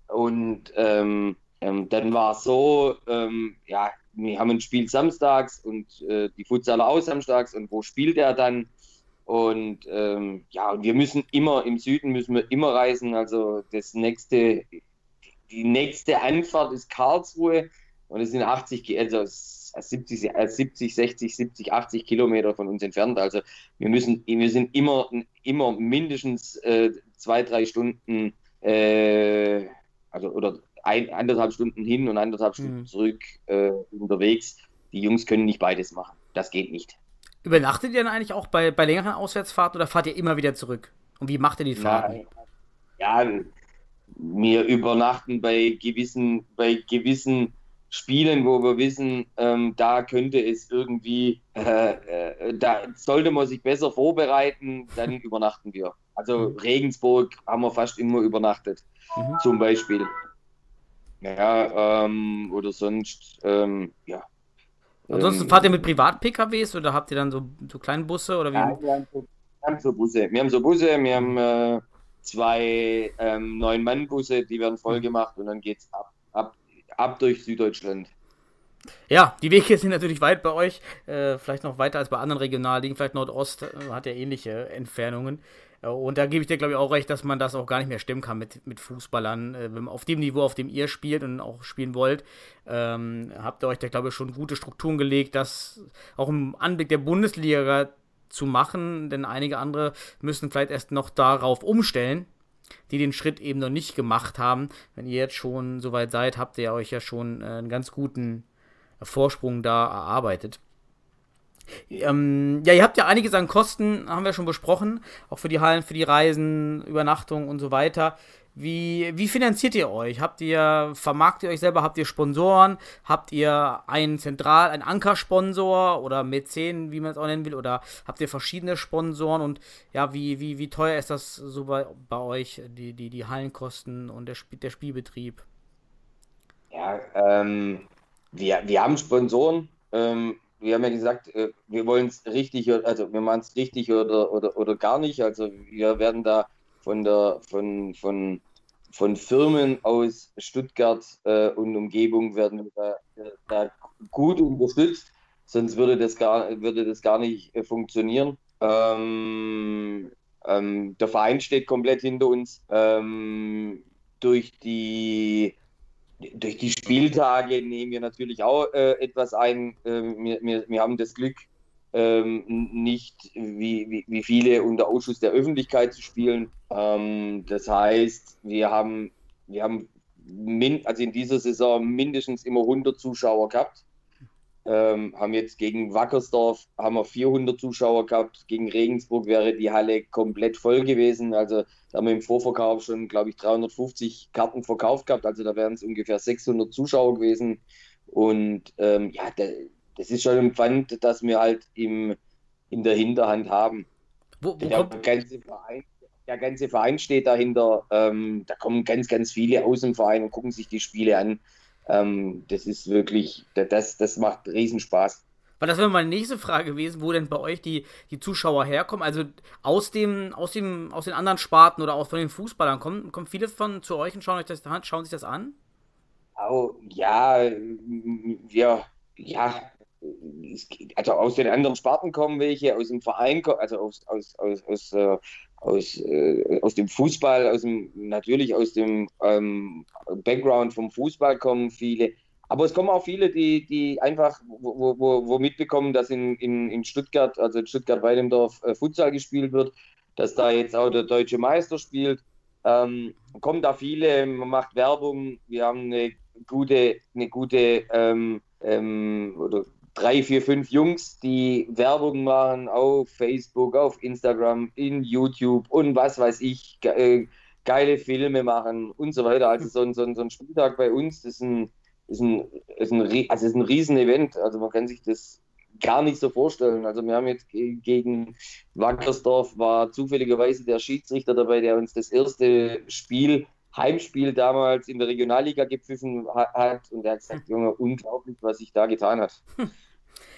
[SPEAKER 6] Und ähm, ähm, dann war es so, ähm, ja, wir haben ein Spiel samstags und äh, die Futsaler auch samstags und wo spielt er dann? Und ähm, ja, wir müssen immer im Süden müssen wir immer reisen. Also das nächste, die nächste Anfahrt ist Karlsruhe und es sind 80, also 70, 70, 60, 70, 80 Kilometer von uns entfernt. Also wir müssen, wir sind immer, immer mindestens äh, zwei, drei Stunden, äh, also oder ein, anderthalb Stunden hin und anderthalb Stunden mhm. zurück äh, unterwegs. Die Jungs können nicht beides machen. Das geht nicht.
[SPEAKER 5] Übernachtet ihr dann eigentlich auch bei, bei längeren Auswärtsfahrten oder fahrt ihr immer wieder zurück? Und wie macht ihr die Fahrten?
[SPEAKER 6] Ja, wir übernachten bei gewissen, bei gewissen Spielen, wo wir wissen, ähm, da könnte es irgendwie, äh, äh, da sollte man sich besser vorbereiten, dann übernachten wir. Also mhm. Regensburg haben wir fast immer übernachtet, mhm. zum Beispiel. Ja, ähm, oder sonst, ähm, ja.
[SPEAKER 5] Ansonsten ähm, fahrt ihr mit Privat-PKWs oder habt ihr dann so, so kleine Busse oder wie? Ja,
[SPEAKER 6] wir haben so, wir haben so Busse. Wir haben so Busse, wir haben äh, zwei ähm, Neun-Mann-Busse, die werden voll gemacht und dann geht's ab, ab, ab durch Süddeutschland.
[SPEAKER 5] Ja, die Wege sind natürlich weit bei euch, äh, vielleicht noch weiter als bei anderen Regionalligen, vielleicht Nordost äh, hat ja ähnliche Entfernungen. Äh, und da gebe ich dir, glaube ich, auch recht, dass man das auch gar nicht mehr stimmen kann mit, mit Fußballern. Äh, auf dem Niveau, auf dem ihr spielt und auch spielen wollt, ähm, habt ihr euch da, glaube ich, schon gute Strukturen gelegt, das auch im Anblick der Bundesliga zu machen, denn einige andere müssen vielleicht erst noch darauf umstellen, die den Schritt eben noch nicht gemacht haben. Wenn ihr jetzt schon so weit seid, habt ihr euch ja schon äh, einen ganz guten Vorsprung da erarbeitet. Ähm, ja, ihr habt ja einiges an Kosten, haben wir schon besprochen, auch für die Hallen, für die Reisen, Übernachtung und so weiter. Wie, wie finanziert ihr euch? Habt ihr, vermarktet ihr euch selber? Habt ihr Sponsoren? Habt ihr einen Zentral, einen Ankersponsor oder Mäzen, wie man es auch nennen will? Oder habt ihr verschiedene Sponsoren? Und ja, wie, wie, wie teuer ist das so bei, bei euch, die, die, die Hallenkosten und der, der Spielbetrieb?
[SPEAKER 6] Ja, ähm, wir, wir haben Sponsoren. Ähm, wir haben ja gesagt, äh, wir wollen es richtig, also wir machen es richtig oder, oder, oder gar nicht. Also wir werden da von der von, von, von Firmen aus Stuttgart äh, und Umgebung werden da, da, gut unterstützt, sonst würde das gar, würde das gar nicht äh, funktionieren. Ähm, ähm, der Verein steht komplett hinter uns. Ähm, durch die durch die Spieltage nehmen wir natürlich auch äh, etwas ein. Äh, wir, wir, wir haben das Glück, ähm, nicht wie, wie, wie, viele unter Ausschuss der Öffentlichkeit zu spielen. Ähm, das heißt, wir haben, wir haben also in dieser Saison mindestens immer 100 Zuschauer gehabt. Ähm, haben jetzt gegen Wackersdorf haben wir 400 Zuschauer gehabt. Gegen Regensburg wäre die Halle komplett voll gewesen. Also da haben wir im Vorverkauf schon, glaube ich, 350 Karten verkauft gehabt. Also da wären es ungefähr 600 Zuschauer gewesen. Und ähm, ja, da, das ist schon ein Pfand, das wir halt im, in der Hinterhand haben. Wo, wo der, ganze Verein, der ganze Verein steht dahinter. Ähm, da kommen ganz, ganz viele aus dem Verein und gucken sich die Spiele an. Ähm, das ist wirklich, das, das macht Riesenspaß.
[SPEAKER 5] Weil das wäre meine nächste Frage gewesen, wo denn bei euch die, die Zuschauer herkommen. Also aus dem, aus dem, aus den anderen Sparten oder auch von den Fußballern kommen, kommen viele von zu euch und schauen euch das schauen sich das an?
[SPEAKER 6] Oh, ja, wir, ja, also aus den anderen Sparten kommen welche, aus dem Verein, also aus, aus, aus, aus, äh, aus, äh, aus dem Fußball, aus dem, natürlich aus dem ähm, Background vom Fußball kommen viele. Aber es kommen auch viele, die, die einfach wo, wo, wo mitbekommen, dass in, in, in Stuttgart, also in Stuttgart-Weidendorf, äh, Futsal gespielt wird, dass da jetzt auch der deutsche Meister spielt. Ähm, kommen da viele, man macht Werbung, wir haben eine gute, eine gute ähm, ähm, oder drei, vier, fünf Jungs, die Werbung machen auf Facebook, auf Instagram, in YouTube und was weiß ich, ge äh, geile Filme machen und so weiter. Also so ein, so ein, so ein Spieltag bei uns ist ein, ist ein, ist ein, also ist ein Riesen-Event. Also man kann sich das gar nicht so vorstellen. Also wir haben jetzt gegen Wackersdorf war zufälligerweise der Schiedsrichter dabei, der uns das erste Spiel Heimspiel damals in der Regionalliga gepfiffen hat und er hat gesagt, Junge, unglaublich, was sich da getan hat.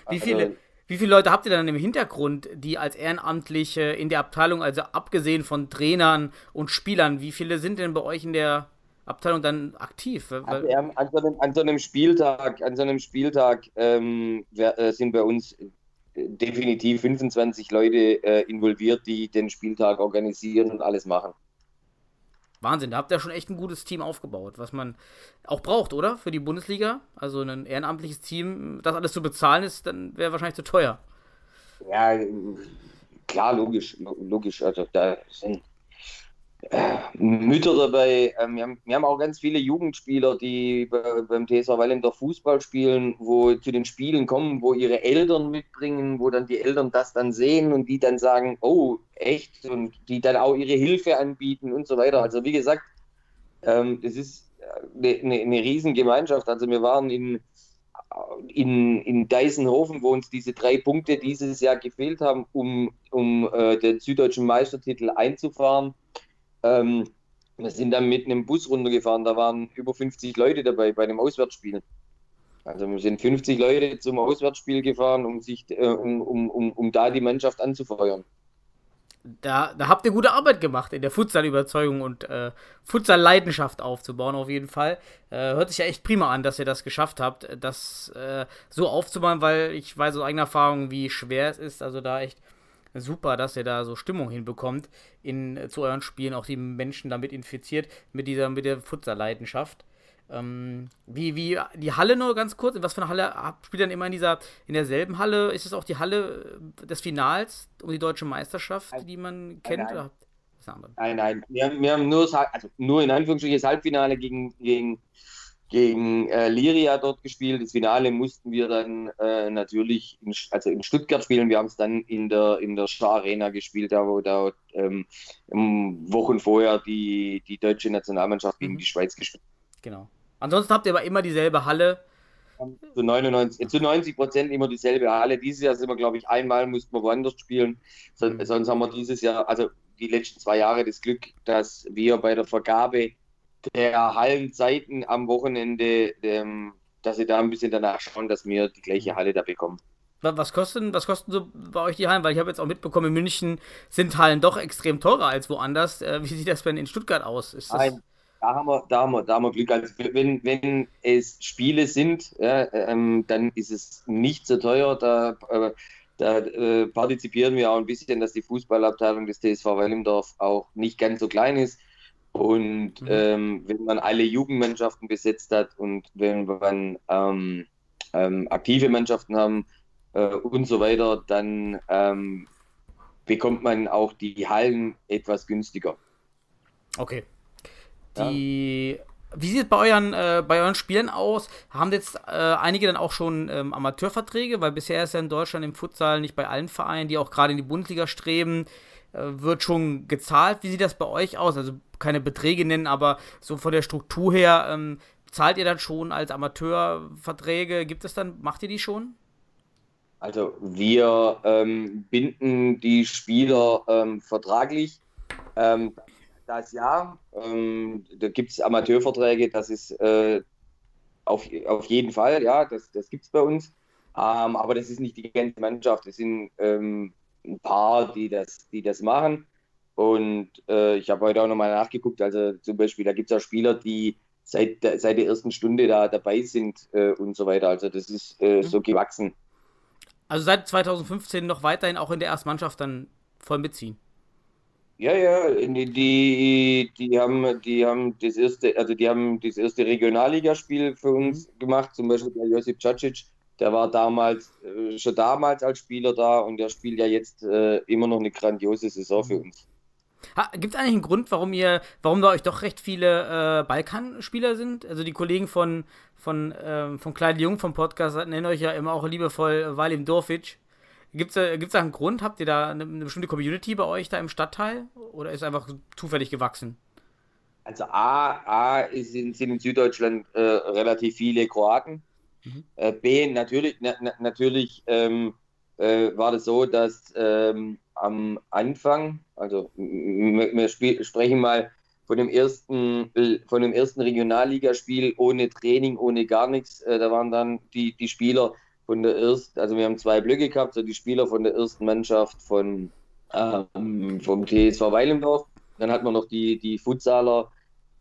[SPEAKER 5] Wie viele, Wie viele Leute habt ihr dann im Hintergrund, die als Ehrenamtliche in der Abteilung, also abgesehen von Trainern und Spielern, wie viele sind denn bei euch in der Abteilung dann aktiv?
[SPEAKER 6] Also, an, so einem, an, so einem, Spieltag, an so einem Spieltag ähm, äh, sind bei uns äh, definitiv 25 Leute äh, involviert, die den Spieltag organisieren und alles machen.
[SPEAKER 5] Wahnsinn, da habt ihr schon echt ein gutes Team aufgebaut, was man auch braucht, oder? Für die Bundesliga. Also ein ehrenamtliches Team, das alles zu bezahlen ist, dann wäre wahrscheinlich zu teuer.
[SPEAKER 6] Ja, klar, logisch, logisch. Also da sind Mütter dabei. Ähm, wir, haben, wir haben auch ganz viele Jugendspieler, die beim TSV Wallender Fußball spielen, wo zu den Spielen kommen, wo ihre Eltern mitbringen, wo dann die Eltern das dann sehen und die dann sagen, oh, echt, und die dann auch ihre Hilfe anbieten und so weiter. Also wie gesagt, ähm, das ist eine, eine, eine Riesengemeinschaft. Also wir waren in, in, in Deisenhofen, wo uns diese drei Punkte dieses Jahr gefehlt haben, um, um äh, den süddeutschen Meistertitel einzufahren. Ähm, wir sind dann mit einem Bus runtergefahren, da waren über 50 Leute dabei bei dem Auswärtsspiel. Also wir sind 50 Leute zum Auswärtsspiel gefahren, um sich, äh, um, um, um, um da die Mannschaft anzufeuern.
[SPEAKER 5] Da, da habt ihr gute Arbeit gemacht, in der Futsal-Überzeugung und äh, Futsal-Leidenschaft aufzubauen, auf jeden Fall. Äh, hört sich ja echt prima an, dass ihr das geschafft habt, das äh, so aufzubauen, weil ich weiß aus eigener Erfahrung, wie schwer es ist. Also da echt super, dass ihr da so Stimmung hinbekommt in, zu euren Spielen, auch die Menschen damit infiziert, mit dieser, mit der Futsal-Leidenschaft. Ähm, wie, wie, die Halle nur ganz kurz, was für eine Halle spielt dann immer in dieser, in derselben Halle? Ist es auch die Halle des Finals um die deutsche Meisterschaft, die man kennt?
[SPEAKER 6] Nein, nein, nein, nein. Wir, haben, wir haben nur, also nur in Anführungsstrichen das Halbfinale gegen, gegen gegen äh, Liria dort gespielt. Das Finale mussten wir dann äh, natürlich in, also in Stuttgart spielen. Wir haben es dann in der, in der Star Arena gespielt, da wo da ähm, Wochen vorher die, die deutsche Nationalmannschaft gegen mhm. die Schweiz gespielt
[SPEAKER 5] Genau. Ansonsten habt ihr aber immer dieselbe Halle.
[SPEAKER 6] Zu, 99, zu 90 Prozent immer dieselbe Halle. Dieses Jahr sind wir, glaube ich, einmal mussten wir woanders spielen. So, mhm. Sonst haben wir dieses Jahr, also die letzten zwei Jahre das Glück, dass wir bei der Vergabe der Hallenzeiten am Wochenende, ähm, dass sie da ein bisschen danach schauen, dass wir die gleiche Halle da bekommen.
[SPEAKER 5] Was kosten, was kosten so bei euch die Hallen? Weil ich habe jetzt auch mitbekommen, in München sind Hallen doch extrem teurer als woanders. Äh, wie sieht das denn in Stuttgart aus? Ist das...
[SPEAKER 6] Nein, da haben, wir, da, haben wir, da haben wir Glück. Also wenn, wenn es Spiele sind, ja, ähm, dann ist es nicht so teuer. Da, äh, da äh, partizipieren wir auch ein bisschen, dass die Fußballabteilung des TSV Wellimdorf auch nicht ganz so klein ist. Und mhm. ähm, wenn man alle Jugendmannschaften besetzt hat und wenn man ähm, ähm, aktive Mannschaften haben äh, und so weiter, dann ähm, bekommt man auch die Hallen etwas günstiger.
[SPEAKER 5] Okay. Die, ja. Wie sieht es bei euren, äh, bei euren Spielen aus? Haben jetzt äh, einige dann auch schon ähm, Amateurverträge? Weil bisher ist ja in Deutschland im Futsal nicht bei allen Vereinen, die auch gerade in die Bundesliga streben, wird schon gezahlt. Wie sieht das bei euch aus? Also keine Beträge nennen, aber so von der Struktur her, ähm, zahlt ihr dann schon als Amateur Verträge? Gibt es dann, macht ihr die schon?
[SPEAKER 6] Also wir ähm, binden die Spieler ähm, vertraglich. Ähm, das ja, ähm, da gibt es Amateurverträge, das ist äh, auf, auf jeden Fall, ja, das, das gibt es bei uns. Ähm, aber das ist nicht die ganze Mannschaft, es sind ein paar, die das, die das machen. Und äh, ich habe heute auch nochmal nachgeguckt, also zum Beispiel, da gibt es auch Spieler, die seit, seit der ersten Stunde da dabei sind äh, und so weiter. Also das ist äh, mhm. so gewachsen.
[SPEAKER 5] Also seit 2015 noch weiterhin auch in der Erstmannschaft dann voll mitziehen.
[SPEAKER 6] Ja, ja, die, die, die, haben, die haben das erste, also die haben das erste Regionalligaspiel für uns mhm. gemacht, zum Beispiel der Josip Cacic, der war damals, äh, schon damals als Spieler da und der spielt ja jetzt äh, immer noch eine grandiose Saison für uns.
[SPEAKER 5] Gibt es eigentlich einen Grund, warum ihr, warum da euch doch recht viele äh, Balkanspieler sind? Also die Kollegen von, von, ähm, von Klein Jung vom Podcast nennen euch ja immer auch liebevoll Valim Dorfic. Gibt es äh, da einen Grund? Habt ihr da eine, eine, bestimmte Community bei euch da im Stadtteil? Oder ist einfach zufällig gewachsen?
[SPEAKER 6] Also A, A sind, sind in Süddeutschland äh, relativ viele Kroaten. Mhm. Äh, B, natürlich, na, natürlich ähm, äh, war das so, dass ähm, am Anfang, also wir sprechen mal von dem ersten, von dem ersten Regionalligaspiel ohne Training, ohne gar nichts. Äh, da waren dann die, die Spieler von der ersten, also wir haben zwei Blöcke gehabt, so die Spieler von der ersten Mannschaft von, ähm, vom TSV Weilendorf. Dann hatten wir noch die, die Futsaler,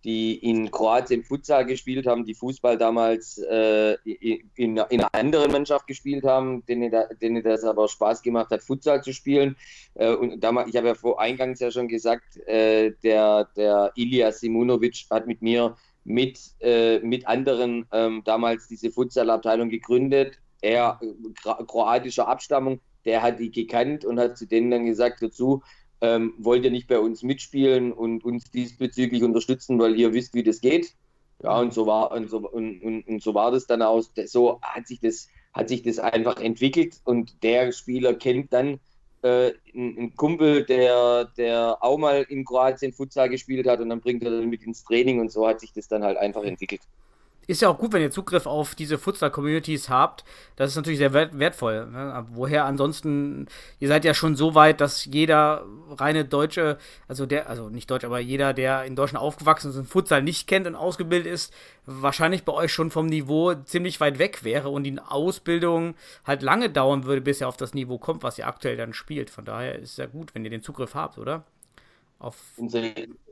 [SPEAKER 6] die in Kroatien Futsal gespielt haben, die Fußball damals äh, in, in, einer anderen Mannschaft gespielt haben, denen, denen das aber Spaß gemacht hat, Futsal zu spielen. Äh, und damals, ich habe ja vor eingangs ja schon gesagt, äh, der, der Ilya Simunovic hat mit mir mit, äh, mit anderen ähm, damals diese Futsal-Abteilung gegründet. Er äh, kroatischer Abstammung, der hat die gekannt und hat zu denen dann gesagt dazu, ähm, wollt ihr nicht bei uns mitspielen und uns diesbezüglich unterstützen, weil ihr wisst, wie das geht. Ja, und so war, und so, und, und, und so war das dann aus. So hat sich das, hat sich das einfach entwickelt und der Spieler kennt dann äh, einen Kumpel, der, der auch mal in Kroatien Futsal gespielt hat und dann bringt er dann mit ins Training und so hat sich das dann halt einfach entwickelt
[SPEAKER 5] ist ja auch gut, wenn ihr Zugriff auf diese Futsal-Communities habt. Das ist natürlich sehr wert wertvoll. Ne? Woher ansonsten, ihr seid ja schon so weit, dass jeder reine Deutsche, also der, also nicht Deutsch, aber jeder, der in Deutschland aufgewachsen ist und Futsal nicht kennt und ausgebildet ist, wahrscheinlich bei euch schon vom Niveau ziemlich weit weg wäre und die Ausbildung halt lange dauern würde, bis ihr auf das Niveau kommt, was ihr aktuell dann spielt. Von daher ist es ja gut, wenn ihr den Zugriff habt, oder?
[SPEAKER 6] Auf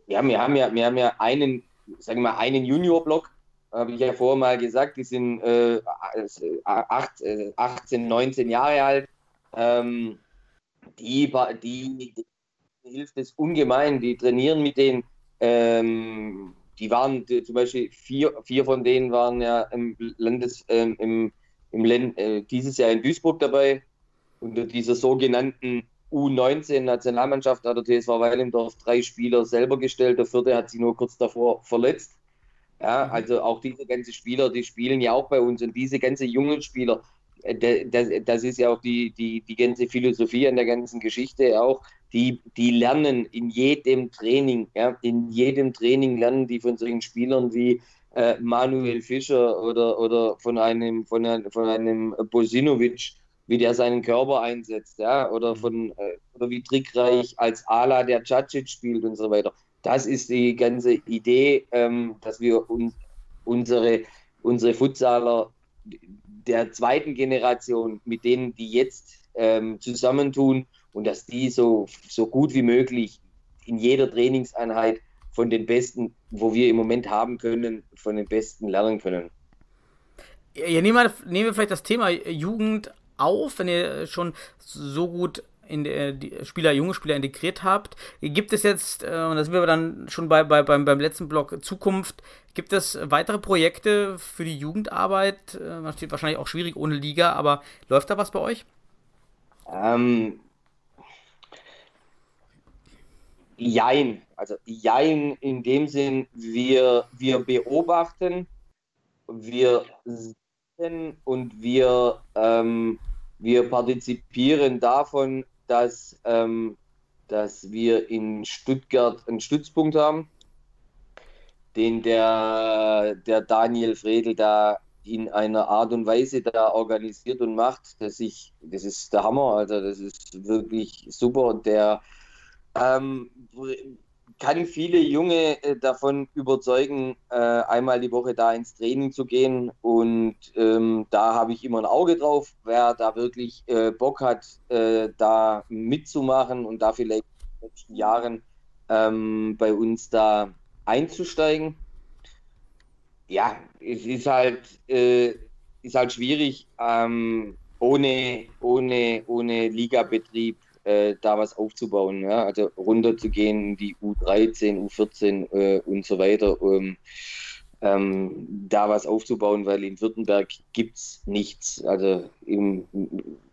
[SPEAKER 6] ja, wir haben ja, wir haben ja einen, sagen wir mal, einen Junior-Block habe ich ja vorher mal gesagt, die sind äh, 8, 18, 19 Jahre alt. Ähm, die, die, die, hilft es ungemein, die trainieren mit denen. Ähm, die waren die, zum Beispiel vier, vier von denen waren ja im Landes, ähm, im, im Land, äh, dieses Jahr in Duisburg dabei. Unter dieser sogenannten U19-Nationalmannschaft hat der TSV Weilendorf drei Spieler selber gestellt. Der vierte hat sich nur kurz davor verletzt. Ja, mhm. also auch diese ganzen Spieler, die spielen ja auch bei uns und diese ganzen jungen Spieler, äh, das, das ist ja auch die, die, die ganze Philosophie an der ganzen Geschichte auch, die, die lernen in jedem Training, ja, in jedem Training lernen die von solchen Spielern wie äh, Manuel Fischer oder, oder von einem, von einem, von einem Bosinovic, wie der seinen Körper einsetzt, ja, oder mhm. von äh, oder wie trickreich als Ala der Cacic spielt und so weiter das ist die ganze Idee, ähm, dass wir uns, unsere, unsere Futsaler der zweiten Generation, mit denen die jetzt ähm, zusammentun und dass die so, so gut wie möglich in jeder Trainingseinheit von den Besten, wo wir im Moment haben können, von den Besten lernen können.
[SPEAKER 5] Ja, nehmen wir, nehmen wir vielleicht das Thema Jugend auf, wenn ihr schon so gut in der, die Spieler, junge Spieler integriert habt. Gibt es jetzt, äh, und da sind wir dann schon bei, bei, beim, beim letzten Block Zukunft, gibt es weitere Projekte für die Jugendarbeit? Äh, wahrscheinlich auch schwierig ohne Liga, aber läuft da was bei euch?
[SPEAKER 6] Ähm, jein. Also jein in dem Sinn, wir, wir beobachten, wir sehen und wir, ähm, wir partizipieren davon, dass, ähm, dass wir in Stuttgart einen Stützpunkt haben, den der, der Daniel Fredel da in einer Art und Weise da organisiert und macht, dass ich, das ist der Hammer, also das ist wirklich super. Und der ähm, kann viele Junge äh, davon überzeugen, äh, einmal die Woche da ins Training zu gehen. Und ähm, da habe ich immer ein Auge drauf, wer da wirklich äh, Bock hat, äh, da mitzumachen und da vielleicht in den nächsten Jahren ähm, bei uns da einzusteigen. Ja, es ist halt, äh, ist halt schwierig, ähm, ohne, ohne, ohne Ligabetrieb äh, da was aufzubauen. Ja? Also runterzugehen in die U13, U14 äh, und so weiter, um ähm, da was aufzubauen, weil in Württemberg gibt es nichts. Also im,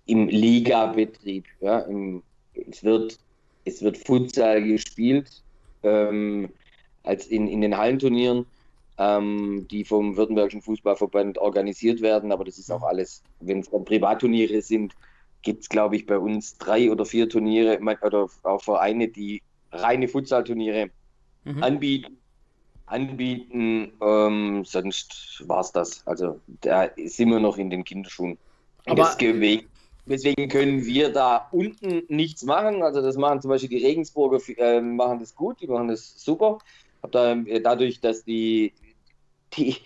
[SPEAKER 6] im Ligabetrieb. Ja? Im, es, wird, es wird Futsal gespielt, ähm, als in, in den Hallenturnieren. Ähm, die vom Württembergischen Fußballverband organisiert werden, aber das ist auch alles, wenn es Privatturniere sind, gibt es, glaube ich, bei uns drei oder vier Turniere oder auch Vereine, die reine Futsal-Turniere mhm. anbieten. Anbieten, ähm, sonst war es das. Also da sind wir noch in den Kinderschuhen. Aber Deswegen können wir da unten nichts machen. Also das machen zum Beispiel die Regensburger, äh, machen das gut, die machen das super. Da, äh, dadurch, dass die, die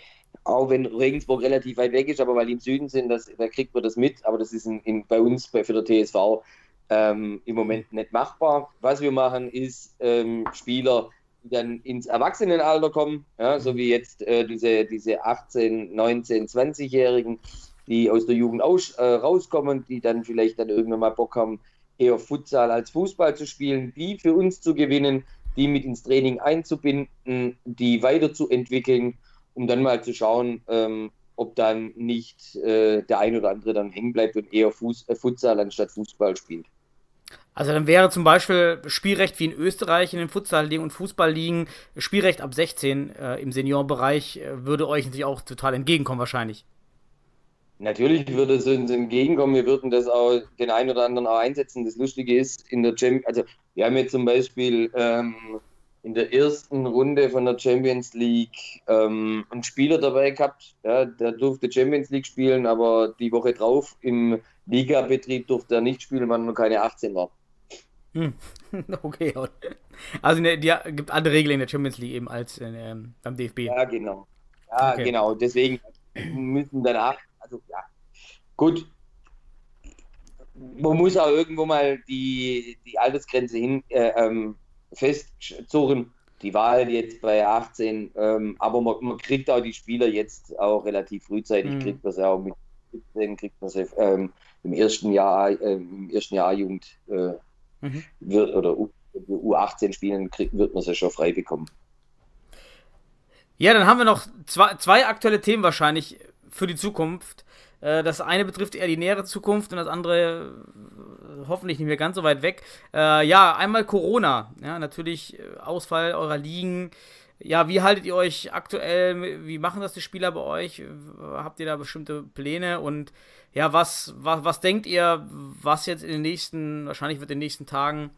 [SPEAKER 6] auch wenn Regensburg relativ weit weg ist, aber weil die im Süden sind, das, da kriegt man das mit. Aber das ist in, in, bei uns bei, für der TSV ähm, im Moment nicht machbar. Was wir machen, ist ähm, Spieler, die dann ins Erwachsenenalter kommen, ja, so wie jetzt äh, diese, diese 18, 19, 20-Jährigen, die aus der Jugend aus, äh, rauskommen, die dann vielleicht dann irgendwann mal Bock haben, eher Futsal als Fußball zu spielen, die für uns zu gewinnen, die mit ins Training einzubinden, die weiterzuentwickeln, um dann mal zu schauen, ähm, ob dann nicht äh, der ein oder andere dann hängen bleibt und eher Fuß, äh, Futsal anstatt Fußball spielt.
[SPEAKER 5] Also dann wäre zum Beispiel Spielrecht wie in Österreich in den Futsal-Ligen und Fußball-Ligen, Spielrecht ab 16 äh, im Seniorenbereich äh, würde euch natürlich auch total entgegenkommen wahrscheinlich.
[SPEAKER 6] Natürlich würde es uns entgegenkommen. Wir würden das auch den einen oder anderen auch einsetzen. Das Lustige ist, in der Champions, also wir haben jetzt zum Beispiel ähm, in der ersten Runde von der Champions League ähm, einen Spieler dabei gehabt. Ja, der durfte Champions League spielen, aber die Woche drauf im Ligabetrieb durfte er nicht spielen, weil er noch keine 18 war.
[SPEAKER 5] Hm. Okay. Also ne, die gibt andere Regeln in der Champions League eben als in, ähm, beim DFB.
[SPEAKER 6] Ja, genau. Ja, okay. genau. Deswegen müssen danach, also ja, gut. Man muss auch irgendwo mal die, die Altersgrenze hin äh, ähm, festzurren. Die Wahl jetzt bei 18, ähm, aber man, man, kriegt auch die Spieler jetzt auch relativ frühzeitig, mhm. kriegt man sie auch mit 17, kriegt man sie ähm, im ersten Jahr, äh, im ersten Jahr Jugend äh, mhm. wird, oder U, U18 spielen, kriegt, wird man sie schon frei bekommen.
[SPEAKER 5] Ja, dann haben wir noch zwei, zwei aktuelle Themen wahrscheinlich für die Zukunft. Äh, das eine betrifft eher die nähere Zukunft und das andere äh, hoffentlich nicht mehr ganz so weit weg. Äh, ja, einmal Corona. Ja, natürlich Ausfall eurer Ligen. Ja, wie haltet ihr euch aktuell? Wie machen das die Spieler bei euch? Habt ihr da bestimmte Pläne? Und ja, was, was, was denkt ihr, was jetzt in den nächsten, wahrscheinlich wird in den nächsten Tagen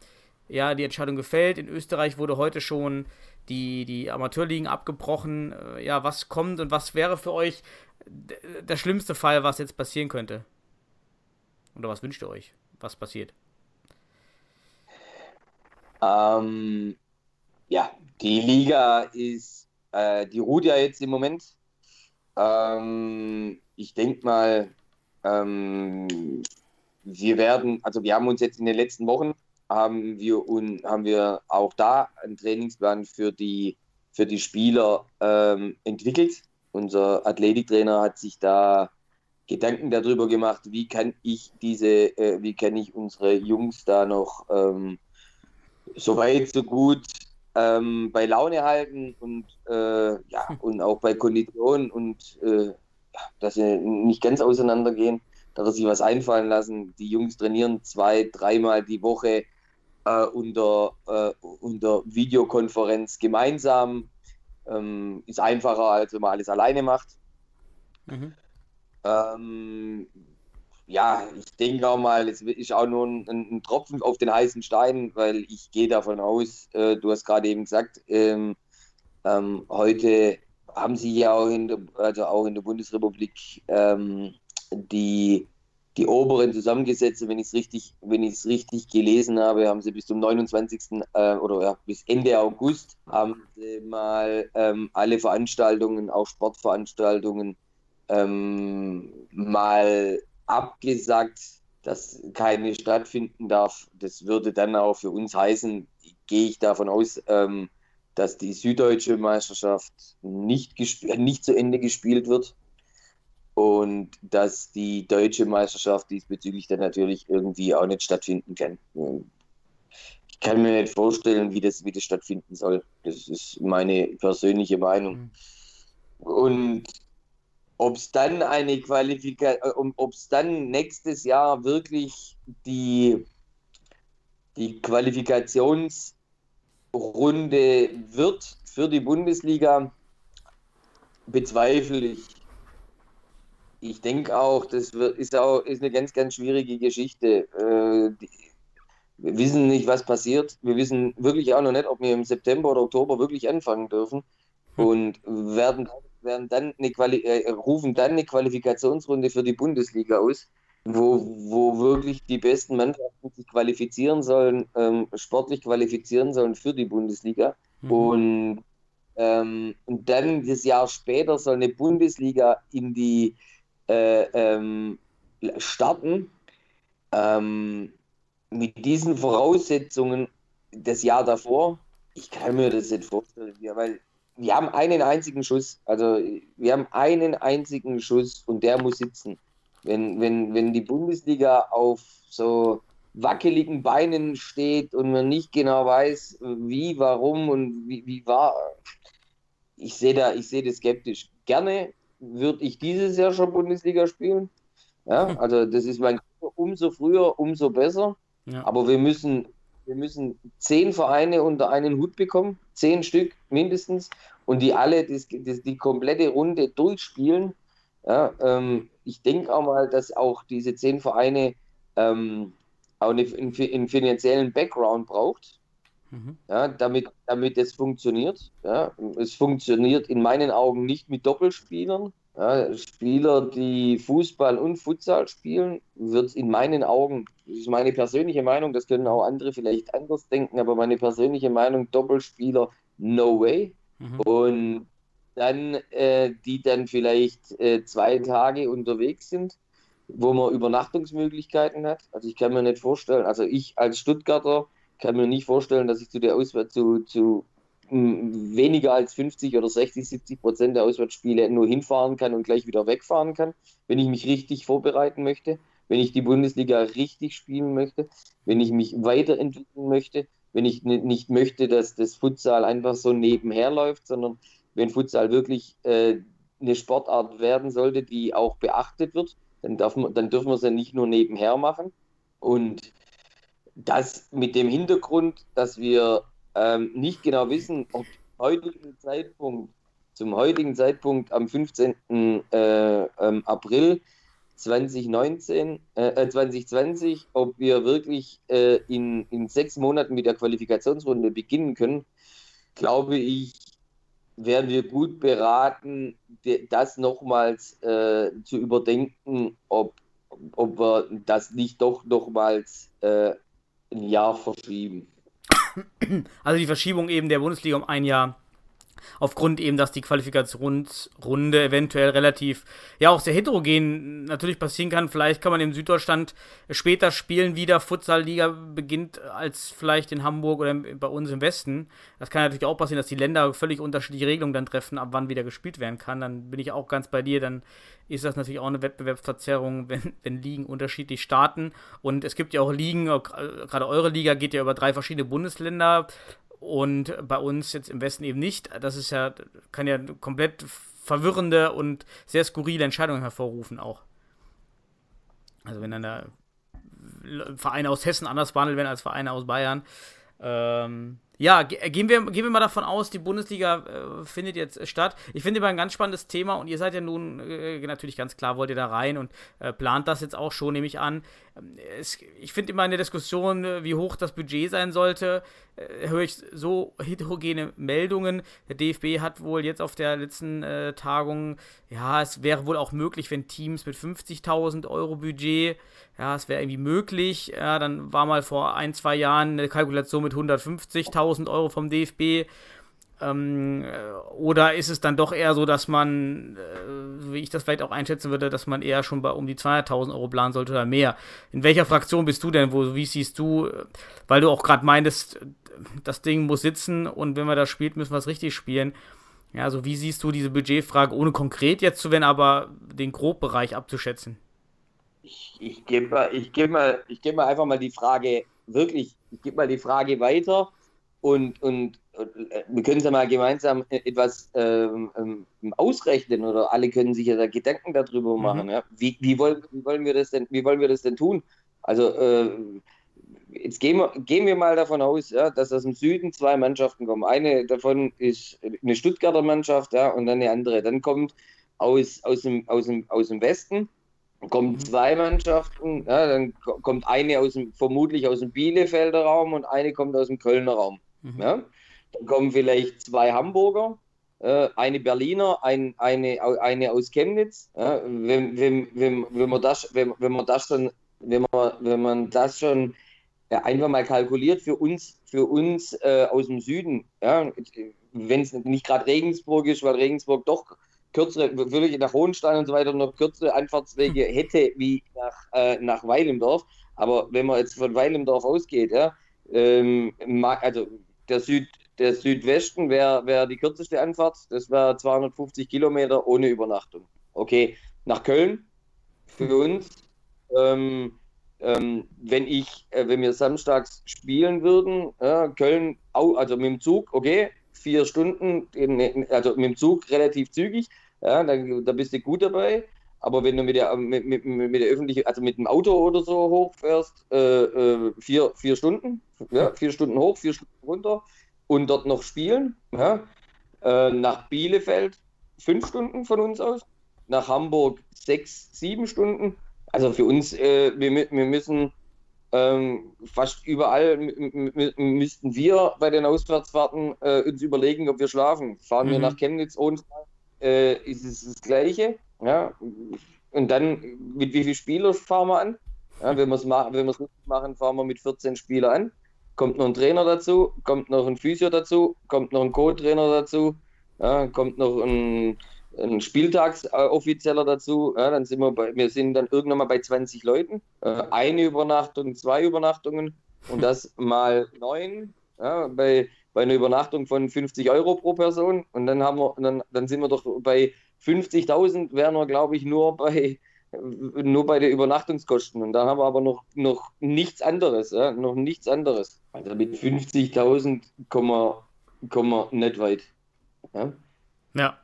[SPEAKER 5] ja die Entscheidung gefällt? In Österreich wurde heute schon die, die Amateurligen abgebrochen. Ja, was kommt und was wäre für euch der schlimmste Fall, was jetzt passieren könnte? Oder was wünscht ihr euch, was passiert?
[SPEAKER 6] Ähm, ja, die Liga ist, äh, die ruht ja jetzt im Moment. Ähm, ich denke mal, ähm, wir werden, also wir haben uns jetzt in den letzten Wochen haben wir und haben wir auch da einen Trainingsplan für die für die Spieler ähm, entwickelt. Unser Athletiktrainer hat sich da Gedanken darüber gemacht, wie kann ich diese, äh, wie kann ich unsere Jungs da noch ähm, so weit, so gut ähm, bei Laune halten und, äh, ja, hm. und auch bei Konditionen und äh, dass sie nicht ganz auseinandergehen, dass sie sich was einfallen lassen. Die Jungs trainieren zwei, dreimal die Woche äh, unter, äh, unter Videokonferenz gemeinsam. Ähm, ist einfacher, als wenn man alles alleine macht. Mhm. Ähm, ja, ich denke auch mal, es ist auch nur ein, ein, Tropfen auf den heißen Stein, weil ich gehe davon aus, äh, du hast gerade eben gesagt, ähm, ähm, heute haben sie ja auch in der, also auch in der Bundesrepublik ähm, die, die oberen zusammengesetzt. Wenn ich es richtig, wenn ich es richtig gelesen habe, haben sie bis zum 29. Äh, oder ja, bis Ende August haben sie mal ähm, alle Veranstaltungen, auch Sportveranstaltungen, ähm, mal abgesagt, dass keine stattfinden darf. Das würde dann auch für uns heißen, gehe ich davon aus, ähm, dass die süddeutsche Meisterschaft nicht, nicht zu Ende gespielt wird und dass die deutsche Meisterschaft diesbezüglich dann natürlich irgendwie auch nicht stattfinden kann. Ich kann mir nicht vorstellen, wie das, wie das stattfinden soll. Das ist meine persönliche Meinung. Mhm. Und ob es dann eine Qualifikation, äh, ob es dann nächstes Jahr wirklich die, die Qualifikationsrunde wird für die Bundesliga, bezweifle ich. Ich denke auch, das wird, ist auch ist eine ganz, ganz schwierige Geschichte. Äh, die, wir wissen nicht, was passiert. Wir wissen wirklich auch noch nicht, ob wir im September oder Oktober wirklich anfangen dürfen. Hm. Und werden werden dann eine Quali äh, rufen dann eine Qualifikationsrunde für die Bundesliga aus, wo, wo wirklich die besten Mannschaften sich qualifizieren sollen, ähm, sportlich qualifizieren sollen für die Bundesliga. Mhm. Und ähm, und dann das Jahr später soll eine Bundesliga in die äh, ähm, starten. Ähm, mit diesen Voraussetzungen das Jahr davor, ich kann mir das nicht vorstellen, weil wir haben einen einzigen Schuss, also wir haben einen einzigen Schuss und der muss sitzen. Wenn, wenn, wenn die Bundesliga auf so wackeligen Beinen steht und man nicht genau weiß, wie, warum und wie, wie war, ich sehe da, ich sehe das skeptisch. Gerne würde ich dieses Jahr schon Bundesliga spielen. Ja, also das ist mein umso früher, umso besser. Ja. Aber wir müssen, wir müssen zehn Vereine unter einen Hut bekommen, zehn Stück mindestens, und die alle das, das, die komplette Runde durchspielen. Ja, ähm, ich denke auch mal, dass auch diese zehn Vereine ähm, auch eine, einen, einen finanziellen Background braucht. Mhm. Ja, damit, damit es funktioniert. Ja, es funktioniert in meinen Augen nicht mit Doppelspielern. Ja, Spieler, die Fußball und Futsal spielen, wird in meinen Augen, das ist meine persönliche Meinung, das können auch andere vielleicht anders denken, aber meine persönliche Meinung, Doppelspieler, no way. Mhm. Und dann, äh, die dann vielleicht äh, zwei Tage unterwegs sind, wo man Übernachtungsmöglichkeiten hat. Also ich kann mir nicht vorstellen, also ich als Stuttgarter kann mir nicht vorstellen, dass ich zu der Auswahl zu, zu weniger als 50 oder 60, 70 Prozent der Auswärtsspiele nur hinfahren kann und gleich wieder wegfahren kann, wenn ich mich richtig vorbereiten möchte, wenn ich die Bundesliga richtig spielen möchte, wenn ich mich weiterentwickeln möchte, wenn ich nicht möchte, dass das Futsal einfach so nebenher läuft, sondern wenn Futsal wirklich äh, eine Sportart werden sollte, die auch beachtet wird, dann, darf man, dann dürfen wir es ja nicht nur nebenher machen. Und das mit dem Hintergrund, dass wir ähm, nicht genau wissen, ob heutigen Zeitpunkt, zum heutigen Zeitpunkt am 15. Äh, ähm, April 2019, äh, 2020, äh, ob wir wirklich äh, in, in sechs Monaten mit der Qualifikationsrunde beginnen können, glaube ich, wären wir gut beraten, das nochmals äh, zu überdenken, ob, ob wir das nicht doch nochmals äh, ein Jahr verschieben.
[SPEAKER 5] Also die Verschiebung eben der Bundesliga um ein Jahr aufgrund eben, dass die Qualifikationsrunde eventuell relativ, ja auch sehr heterogen natürlich passieren kann. Vielleicht kann man in Süddeutschland später spielen, wieder Futsal-Liga beginnt als vielleicht in Hamburg oder bei uns im Westen. Das kann natürlich auch passieren, dass die Länder völlig unterschiedliche Regelungen dann treffen, ab wann wieder gespielt werden kann. Dann bin ich auch ganz bei dir, dann ist das natürlich auch eine Wettbewerbsverzerrung, wenn, wenn Ligen unterschiedlich starten. Und es gibt ja auch Ligen, gerade eure Liga geht ja über drei verschiedene Bundesländer und bei uns jetzt im Westen eben nicht. Das ist ja, kann ja komplett verwirrende und sehr skurrile Entscheidungen hervorrufen auch. Also wenn dann da Vereine aus Hessen anders behandelt werden als Vereine aus Bayern. Ähm, ja, gehen wir, gehen wir mal davon aus, die Bundesliga äh, findet jetzt statt. Ich finde immer ein ganz spannendes Thema und ihr seid ja nun äh, natürlich ganz klar, wollt ihr da rein und äh, plant das jetzt auch schon, nehme ich an. Ähm, es, ich finde immer in der Diskussion, äh, wie hoch das Budget sein sollte, äh, höre ich so heterogene Meldungen. Der DFB hat wohl jetzt auf der letzten äh, Tagung, ja, es wäre wohl auch möglich, wenn Teams mit 50.000 Euro Budget ja, es wäre irgendwie möglich. Ja, dann war mal vor ein, zwei Jahren eine Kalkulation mit 150.000 Euro vom DFB. Ähm, äh, oder ist es dann doch eher so, dass man, äh, wie ich das vielleicht auch einschätzen würde, dass man eher schon bei um die 200.000 Euro planen sollte oder mehr? In welcher Fraktion bist du denn? Wo, wie siehst du, weil du auch gerade meintest, das Ding muss sitzen und wenn wir das spielt, müssen wir es richtig spielen. Ja, also wie siehst du diese Budgetfrage, ohne konkret jetzt zu werden, aber den Grobbereich abzuschätzen?
[SPEAKER 6] Ich, ich gebe mal, ich gebe mal, ich gebe mal einfach mal die Frage, wirklich, ich gebe mal die Frage weiter und, und, und äh, wir können es ja mal gemeinsam etwas ähm, ähm, ausrechnen oder alle können sich ja da Gedanken darüber mhm. machen. Mhm. Ja? Wie, wie, wollen, wie wollen wir das denn, wie wollen wir das denn tun? Also äh, jetzt gehen wir, gehen wir mal davon aus, ja, dass aus dem Süden zwei Mannschaften kommen. Eine davon ist eine Stuttgarter Mannschaft, ja, und dann eine andere. Dann kommt aus, aus, dem, aus, dem, aus dem Westen kommen mhm. zwei Mannschaften, ja, dann kommt eine aus dem, vermutlich aus dem Bielefelder Raum und eine kommt aus dem Kölner Raum. Mhm. Ja. Dann kommen vielleicht zwei Hamburger, äh, eine Berliner, ein, eine, eine aus Chemnitz. Ja. Wenn, wenn, wenn, wenn, man das, wenn, wenn man das schon, wenn man, wenn man das schon ja, einfach mal kalkuliert für uns, für uns äh, aus dem Süden, ja, wenn es nicht gerade Regensburg ist, weil Regensburg doch kürzere, wirklich nach Hohenstein und so weiter noch kürzere Anfahrtswege hätte wie nach, äh, nach Weilendorf. Aber wenn man jetzt von Weilendorf ausgeht, ja, ähm, also der, Süd, der Südwesten wäre wär die kürzeste Anfahrt, das wäre 250 Kilometer ohne Übernachtung. Okay, nach Köln für uns. Ähm, ähm, wenn ich, äh, wenn wir samstags spielen würden, äh, Köln, also mit dem Zug, okay, vier Stunden, in, also mit dem Zug relativ zügig, ja, da, da bist du gut dabei. Aber wenn du mit der, mit, mit, mit der öffentlichen, also mit dem Auto oder so hochfährst, äh, äh, vier, vier Stunden, ja, vier Stunden hoch, vier Stunden runter und dort noch spielen. Ja. Äh, nach Bielefeld fünf Stunden von uns aus, nach Hamburg sechs, sieben Stunden. Also für uns, äh, wir, wir müssen ähm, fast überall müssten wir bei den Auswärtsfahrten äh, uns überlegen, ob wir schlafen. Fahren mhm. wir nach Chemnitz ohne äh, ist es das Gleiche. Ja? Und dann, mit wie vielen Spielern fahren wir an? Ja, wenn wir es ma richtig machen, fahren wir mit 14 Spielern an. Kommt noch ein Trainer dazu, kommt noch ein Physio dazu, kommt noch ein Co-Trainer dazu, ja, kommt noch ein, ein Spieltagsoffizieller dazu. Ja, dann sind wir bei, wir sind dann irgendwann mal bei 20 Leuten. Äh, eine Übernachtung, zwei Übernachtungen und das mal neun. Ja, bei bei einer Übernachtung von 50 Euro pro Person und dann haben wir, dann, dann sind wir doch bei 50.000 wären wir, glaube ich, nur bei nur bei den Übernachtungskosten und da haben wir aber noch, noch nichts anderes, ja? noch nichts anderes. Also mit 50.000 kommen wir nicht weit.
[SPEAKER 5] Ja. ja.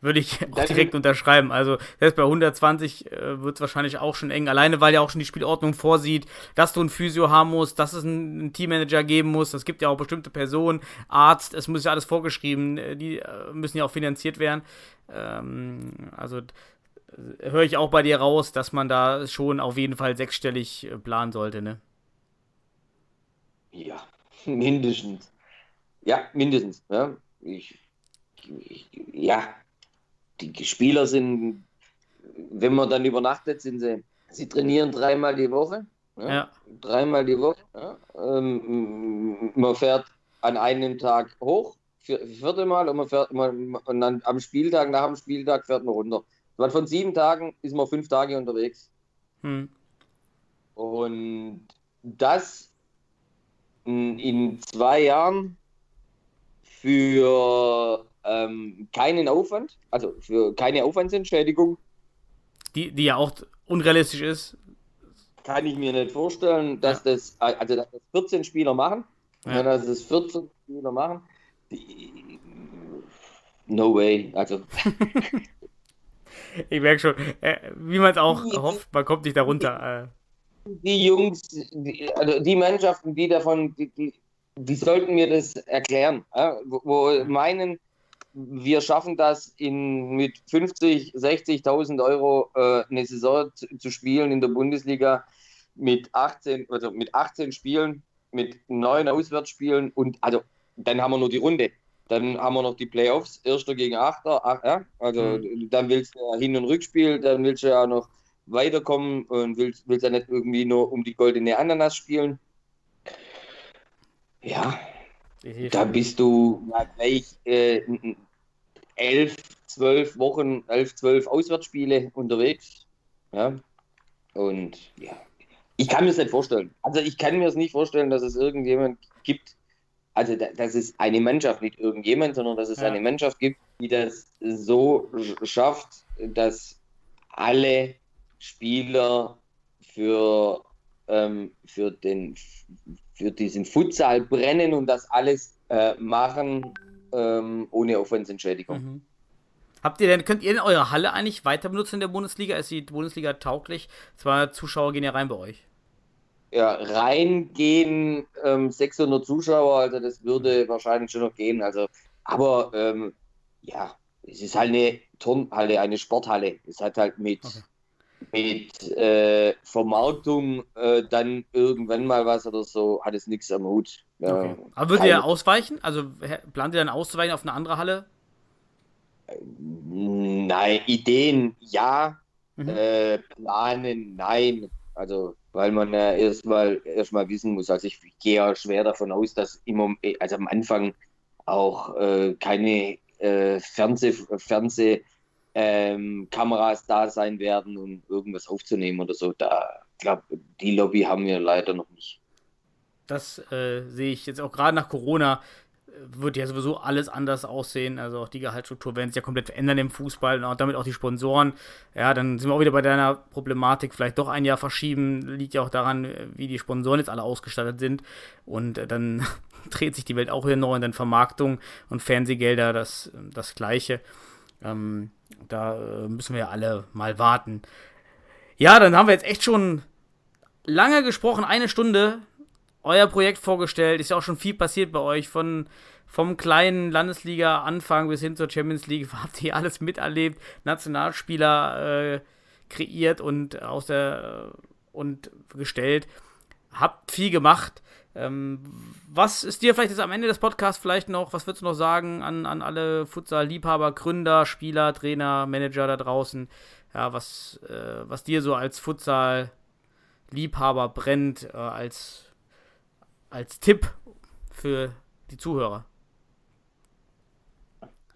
[SPEAKER 5] Würde ich auch direkt unterschreiben. Also selbst bei 120 äh, wird es wahrscheinlich auch schon eng. Alleine, weil ja auch schon die Spielordnung vorsieht, dass du ein Physio haben musst, dass es einen Teammanager geben muss. Es gibt ja auch bestimmte Personen, Arzt, es muss ja alles vorgeschrieben. Äh, die äh, müssen ja auch finanziert werden. Ähm, also äh, höre ich auch bei dir raus, dass man da schon auf jeden Fall sechsstellig planen sollte, ne?
[SPEAKER 6] Ja, mindestens. Ja, mindestens. Ja, ich, ich, ja die Spieler sind, wenn man dann übernachtet, sind sie, sie trainieren dreimal die Woche. Ja, ja. Dreimal die Woche. Ja. Ähm, man fährt an einem Tag hoch, vierte Mal, und man fährt man, und dann am Spieltag, nach dem Spieltag fährt man runter. Man von sieben Tagen ist man fünf Tage unterwegs. Hm. Und das in zwei Jahren für ähm, keinen Aufwand, also für keine Aufwandsentschädigung.
[SPEAKER 5] Die, die ja auch unrealistisch ist.
[SPEAKER 6] Kann ich mir nicht vorstellen, dass ja. das, also dass das 14 Spieler machen, ja. dass das 14 Spieler machen. Die, no way, also.
[SPEAKER 5] ich merke schon, äh, wie man es auch die, hofft, man kommt nicht darunter.
[SPEAKER 6] Die, äh. die Jungs, die, also die Mannschaften, die davon, die, die, die sollten mir das erklären, wo meinen, wir schaffen das in, mit 50, 60.000 Euro äh, eine Saison zu, spielen in der Bundesliga mit 18, also mit 18 Spielen, mit neun Auswärtsspielen und also dann haben wir nur die Runde. Dann haben wir noch die Playoffs, Erster gegen Achter, ach, ja, also mhm. dann willst du ja Hin- und Rückspiel, dann willst du ja noch weiterkommen und willst, willst ja nicht irgendwie nur um die goldene Ananas spielen. Ja, da bist du ja gleich äh, elf, zwölf Wochen, elf, zwölf Auswärtsspiele unterwegs. Ja. Und ja, ich kann mir das nicht vorstellen. Also ich kann mir es nicht vorstellen, dass es irgendjemand gibt, also dass es eine Mannschaft, nicht irgendjemand, sondern dass es ja. eine Mannschaft gibt, die das so schafft, dass alle Spieler für, ähm, für, den, für diesen Futsal brennen und das alles äh, machen, ähm, ohne Aufwandsentschädigung. Mhm.
[SPEAKER 5] Habt ihr denn, könnt ihr denn eure Halle eigentlich weiter benutzen in der Bundesliga? Ist die Bundesliga tauglich? Zwei Zuschauer gehen ja rein bei euch.
[SPEAKER 6] Ja, reingehen ähm, 600 Zuschauer, also das würde wahrscheinlich schon noch gehen. Also, aber ähm, ja, es ist halt eine Turnhalle, eine Sporthalle. Es hat halt mit, okay. Mit äh, Vermarktung äh, dann irgendwann mal was oder so, hat es nichts am Hut.
[SPEAKER 5] Ja, okay. Aber würdet ihr ausweichen? Also plant ihr dann auszuweichen auf eine andere Halle?
[SPEAKER 6] Nein, Ideen ja, mhm. äh, planen nein. Also weil man ja erstmal erstmal wissen muss. Also ich gehe ja schwer davon aus, dass immer, also am Anfang auch äh, keine äh, Fernseh, Fernseh ähm, Kameras da sein werden, um irgendwas aufzunehmen oder so. Da glaube die Lobby haben wir leider noch nicht.
[SPEAKER 5] Das äh, sehe ich jetzt auch gerade nach Corona wird ja sowieso alles anders aussehen. Also auch die Gehaltsstruktur werden sich ja komplett verändern im Fußball und damit auch die Sponsoren. Ja, dann sind wir auch wieder bei deiner Problematik, vielleicht doch ein Jahr verschieben. Liegt ja auch daran, wie die Sponsoren jetzt alle ausgestattet sind. Und äh, dann dreht sich die Welt auch wieder neu und dann Vermarktung und Fernsehgelder das, das Gleiche. Ähm, da äh, müssen wir alle mal warten. Ja, dann haben wir jetzt echt schon lange gesprochen, eine Stunde euer Projekt vorgestellt. Ist ja auch schon viel passiert bei euch. Von, vom kleinen Landesliga-Anfang bis hin zur Champions League habt ihr alles miterlebt. Nationalspieler äh, kreiert und aus der und gestellt. Habt viel gemacht. Ähm, was ist dir vielleicht jetzt am Ende des Podcasts vielleicht noch, was würdest du noch sagen an, an alle Futsal-Liebhaber, Gründer, Spieler, Trainer, Manager da draußen? Ja, was, äh, was dir so als Futsal-Liebhaber brennt, äh, als als Tipp für die Zuhörer?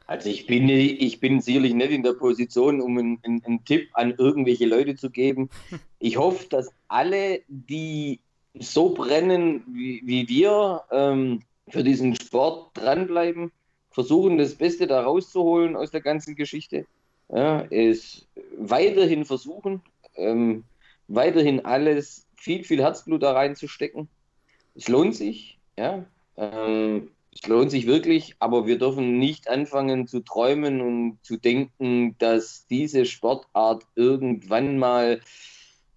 [SPEAKER 6] Also ich bin, ich bin sicherlich nicht in der Position, um einen, einen, einen, Tipp an irgendwelche Leute zu geben. Ich hoffe, dass alle, die so brennen wie, wie wir, ähm, für diesen Sport dranbleiben, versuchen das Beste da rauszuholen aus der ganzen Geschichte. Ja, es weiterhin versuchen, ähm, weiterhin alles, viel, viel Herzblut da reinzustecken es lohnt sich, ja. Ähm, es lohnt sich wirklich, aber wir dürfen nicht anfangen zu träumen und zu denken, dass diese Sportart irgendwann mal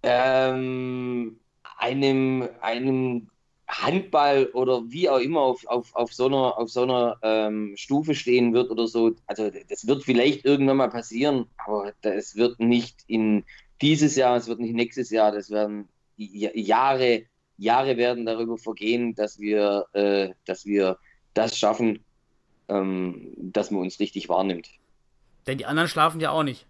[SPEAKER 6] ähm, einem, einem Handball oder wie auch immer auf, auf, auf so einer, auf so einer ähm, Stufe stehen wird oder so. Also das wird vielleicht irgendwann mal passieren, aber das wird nicht in dieses Jahr, es wird nicht nächstes Jahr, das werden Jahre Jahre werden darüber vergehen, dass wir, äh, dass wir das schaffen, ähm, dass man uns richtig wahrnimmt.
[SPEAKER 5] Denn die anderen schlafen ja auch nicht.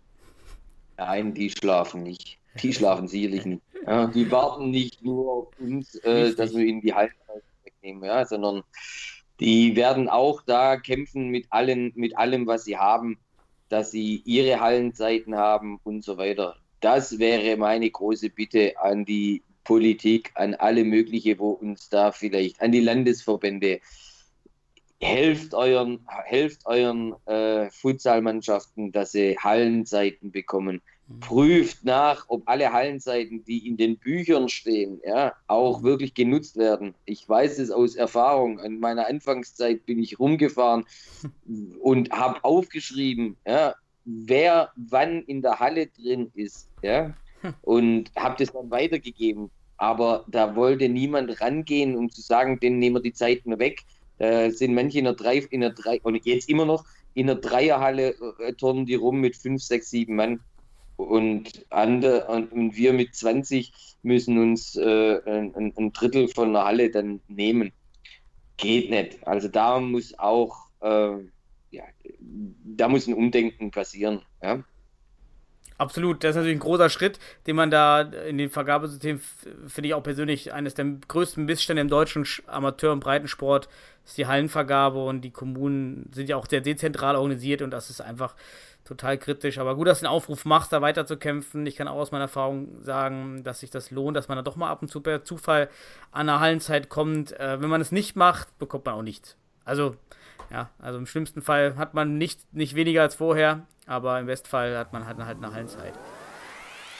[SPEAKER 6] Nein, die schlafen nicht. Die schlafen sicherlich nicht. Ja, die warten nicht nur auf uns, äh, dass wir ihnen die Halbzeit wegnehmen, ja, sondern die werden auch da kämpfen mit, allen, mit allem, was sie haben, dass sie ihre Hallenzeiten haben und so weiter. Das wäre meine große Bitte an die Politik, an alle mögliche, wo uns da vielleicht, an die Landesverbände, helft euren, helft euren äh, Futsalmannschaften, dass sie Hallenseiten bekommen. Prüft nach, ob alle Hallenseiten, die in den Büchern stehen, ja, auch mhm. wirklich genutzt werden. Ich weiß es aus Erfahrung. An meiner Anfangszeit bin ich rumgefahren und habe aufgeschrieben, ja, wer wann in der Halle drin ist, ja, und habe das dann weitergegeben. Aber da wollte niemand rangehen, um zu sagen, den nehmen wir die Zeit nur weg. Da sind manche in der drei, in der drei, und jetzt immer noch in der Dreierhalle äh, turnen die rum mit fünf, sechs, sieben Mann. Und, andere, und wir mit 20 müssen uns äh, ein, ein, Drittel von der Halle dann nehmen. Geht nicht. Also da muss auch, äh, ja, da muss ein Umdenken passieren. Ja?
[SPEAKER 5] Absolut, das ist natürlich ein großer Schritt, den man da in dem Vergabesystem, finde ich auch persönlich, eines der größten Missstände im deutschen Amateur- und Breitensport ist die Hallenvergabe und die Kommunen sind ja auch sehr dezentral organisiert und das ist einfach total kritisch. Aber gut, dass du einen Aufruf machst, da weiterzukämpfen. Ich kann auch aus meiner Erfahrung sagen, dass sich das lohnt, dass man da doch mal ab und zu per Zufall an der Hallenzeit kommt. Äh, wenn man es nicht macht, bekommt man auch nichts. Also, ja, also im schlimmsten Fall hat man nicht, nicht weniger als vorher, aber im Bestfall hat man halt, halt eine Hallenzeit.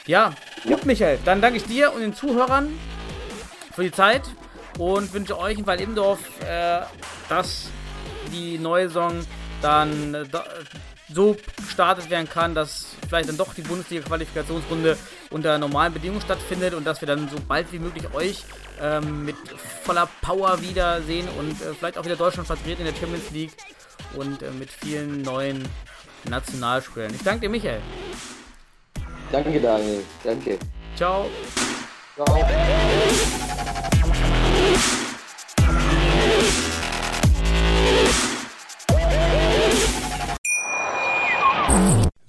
[SPEAKER 5] Ja, gut, Michael. Dann danke ich dir und den Zuhörern für die Zeit und wünsche euch in Waldimdorf, äh, dass die neue Saison dann äh, so gestartet werden kann, dass vielleicht dann doch die Bundesliga-Qualifikationsrunde unter normalen Bedingungen stattfindet und dass wir dann so bald wie möglich euch ähm, mit voller Power wiedersehen und äh, vielleicht auch wieder Deutschland vertreten in der Champions League und äh, mit vielen neuen Nationalspielern. Ich danke dir, Michael.
[SPEAKER 6] Danke, Daniel. Danke.
[SPEAKER 5] Ciao. Ciao.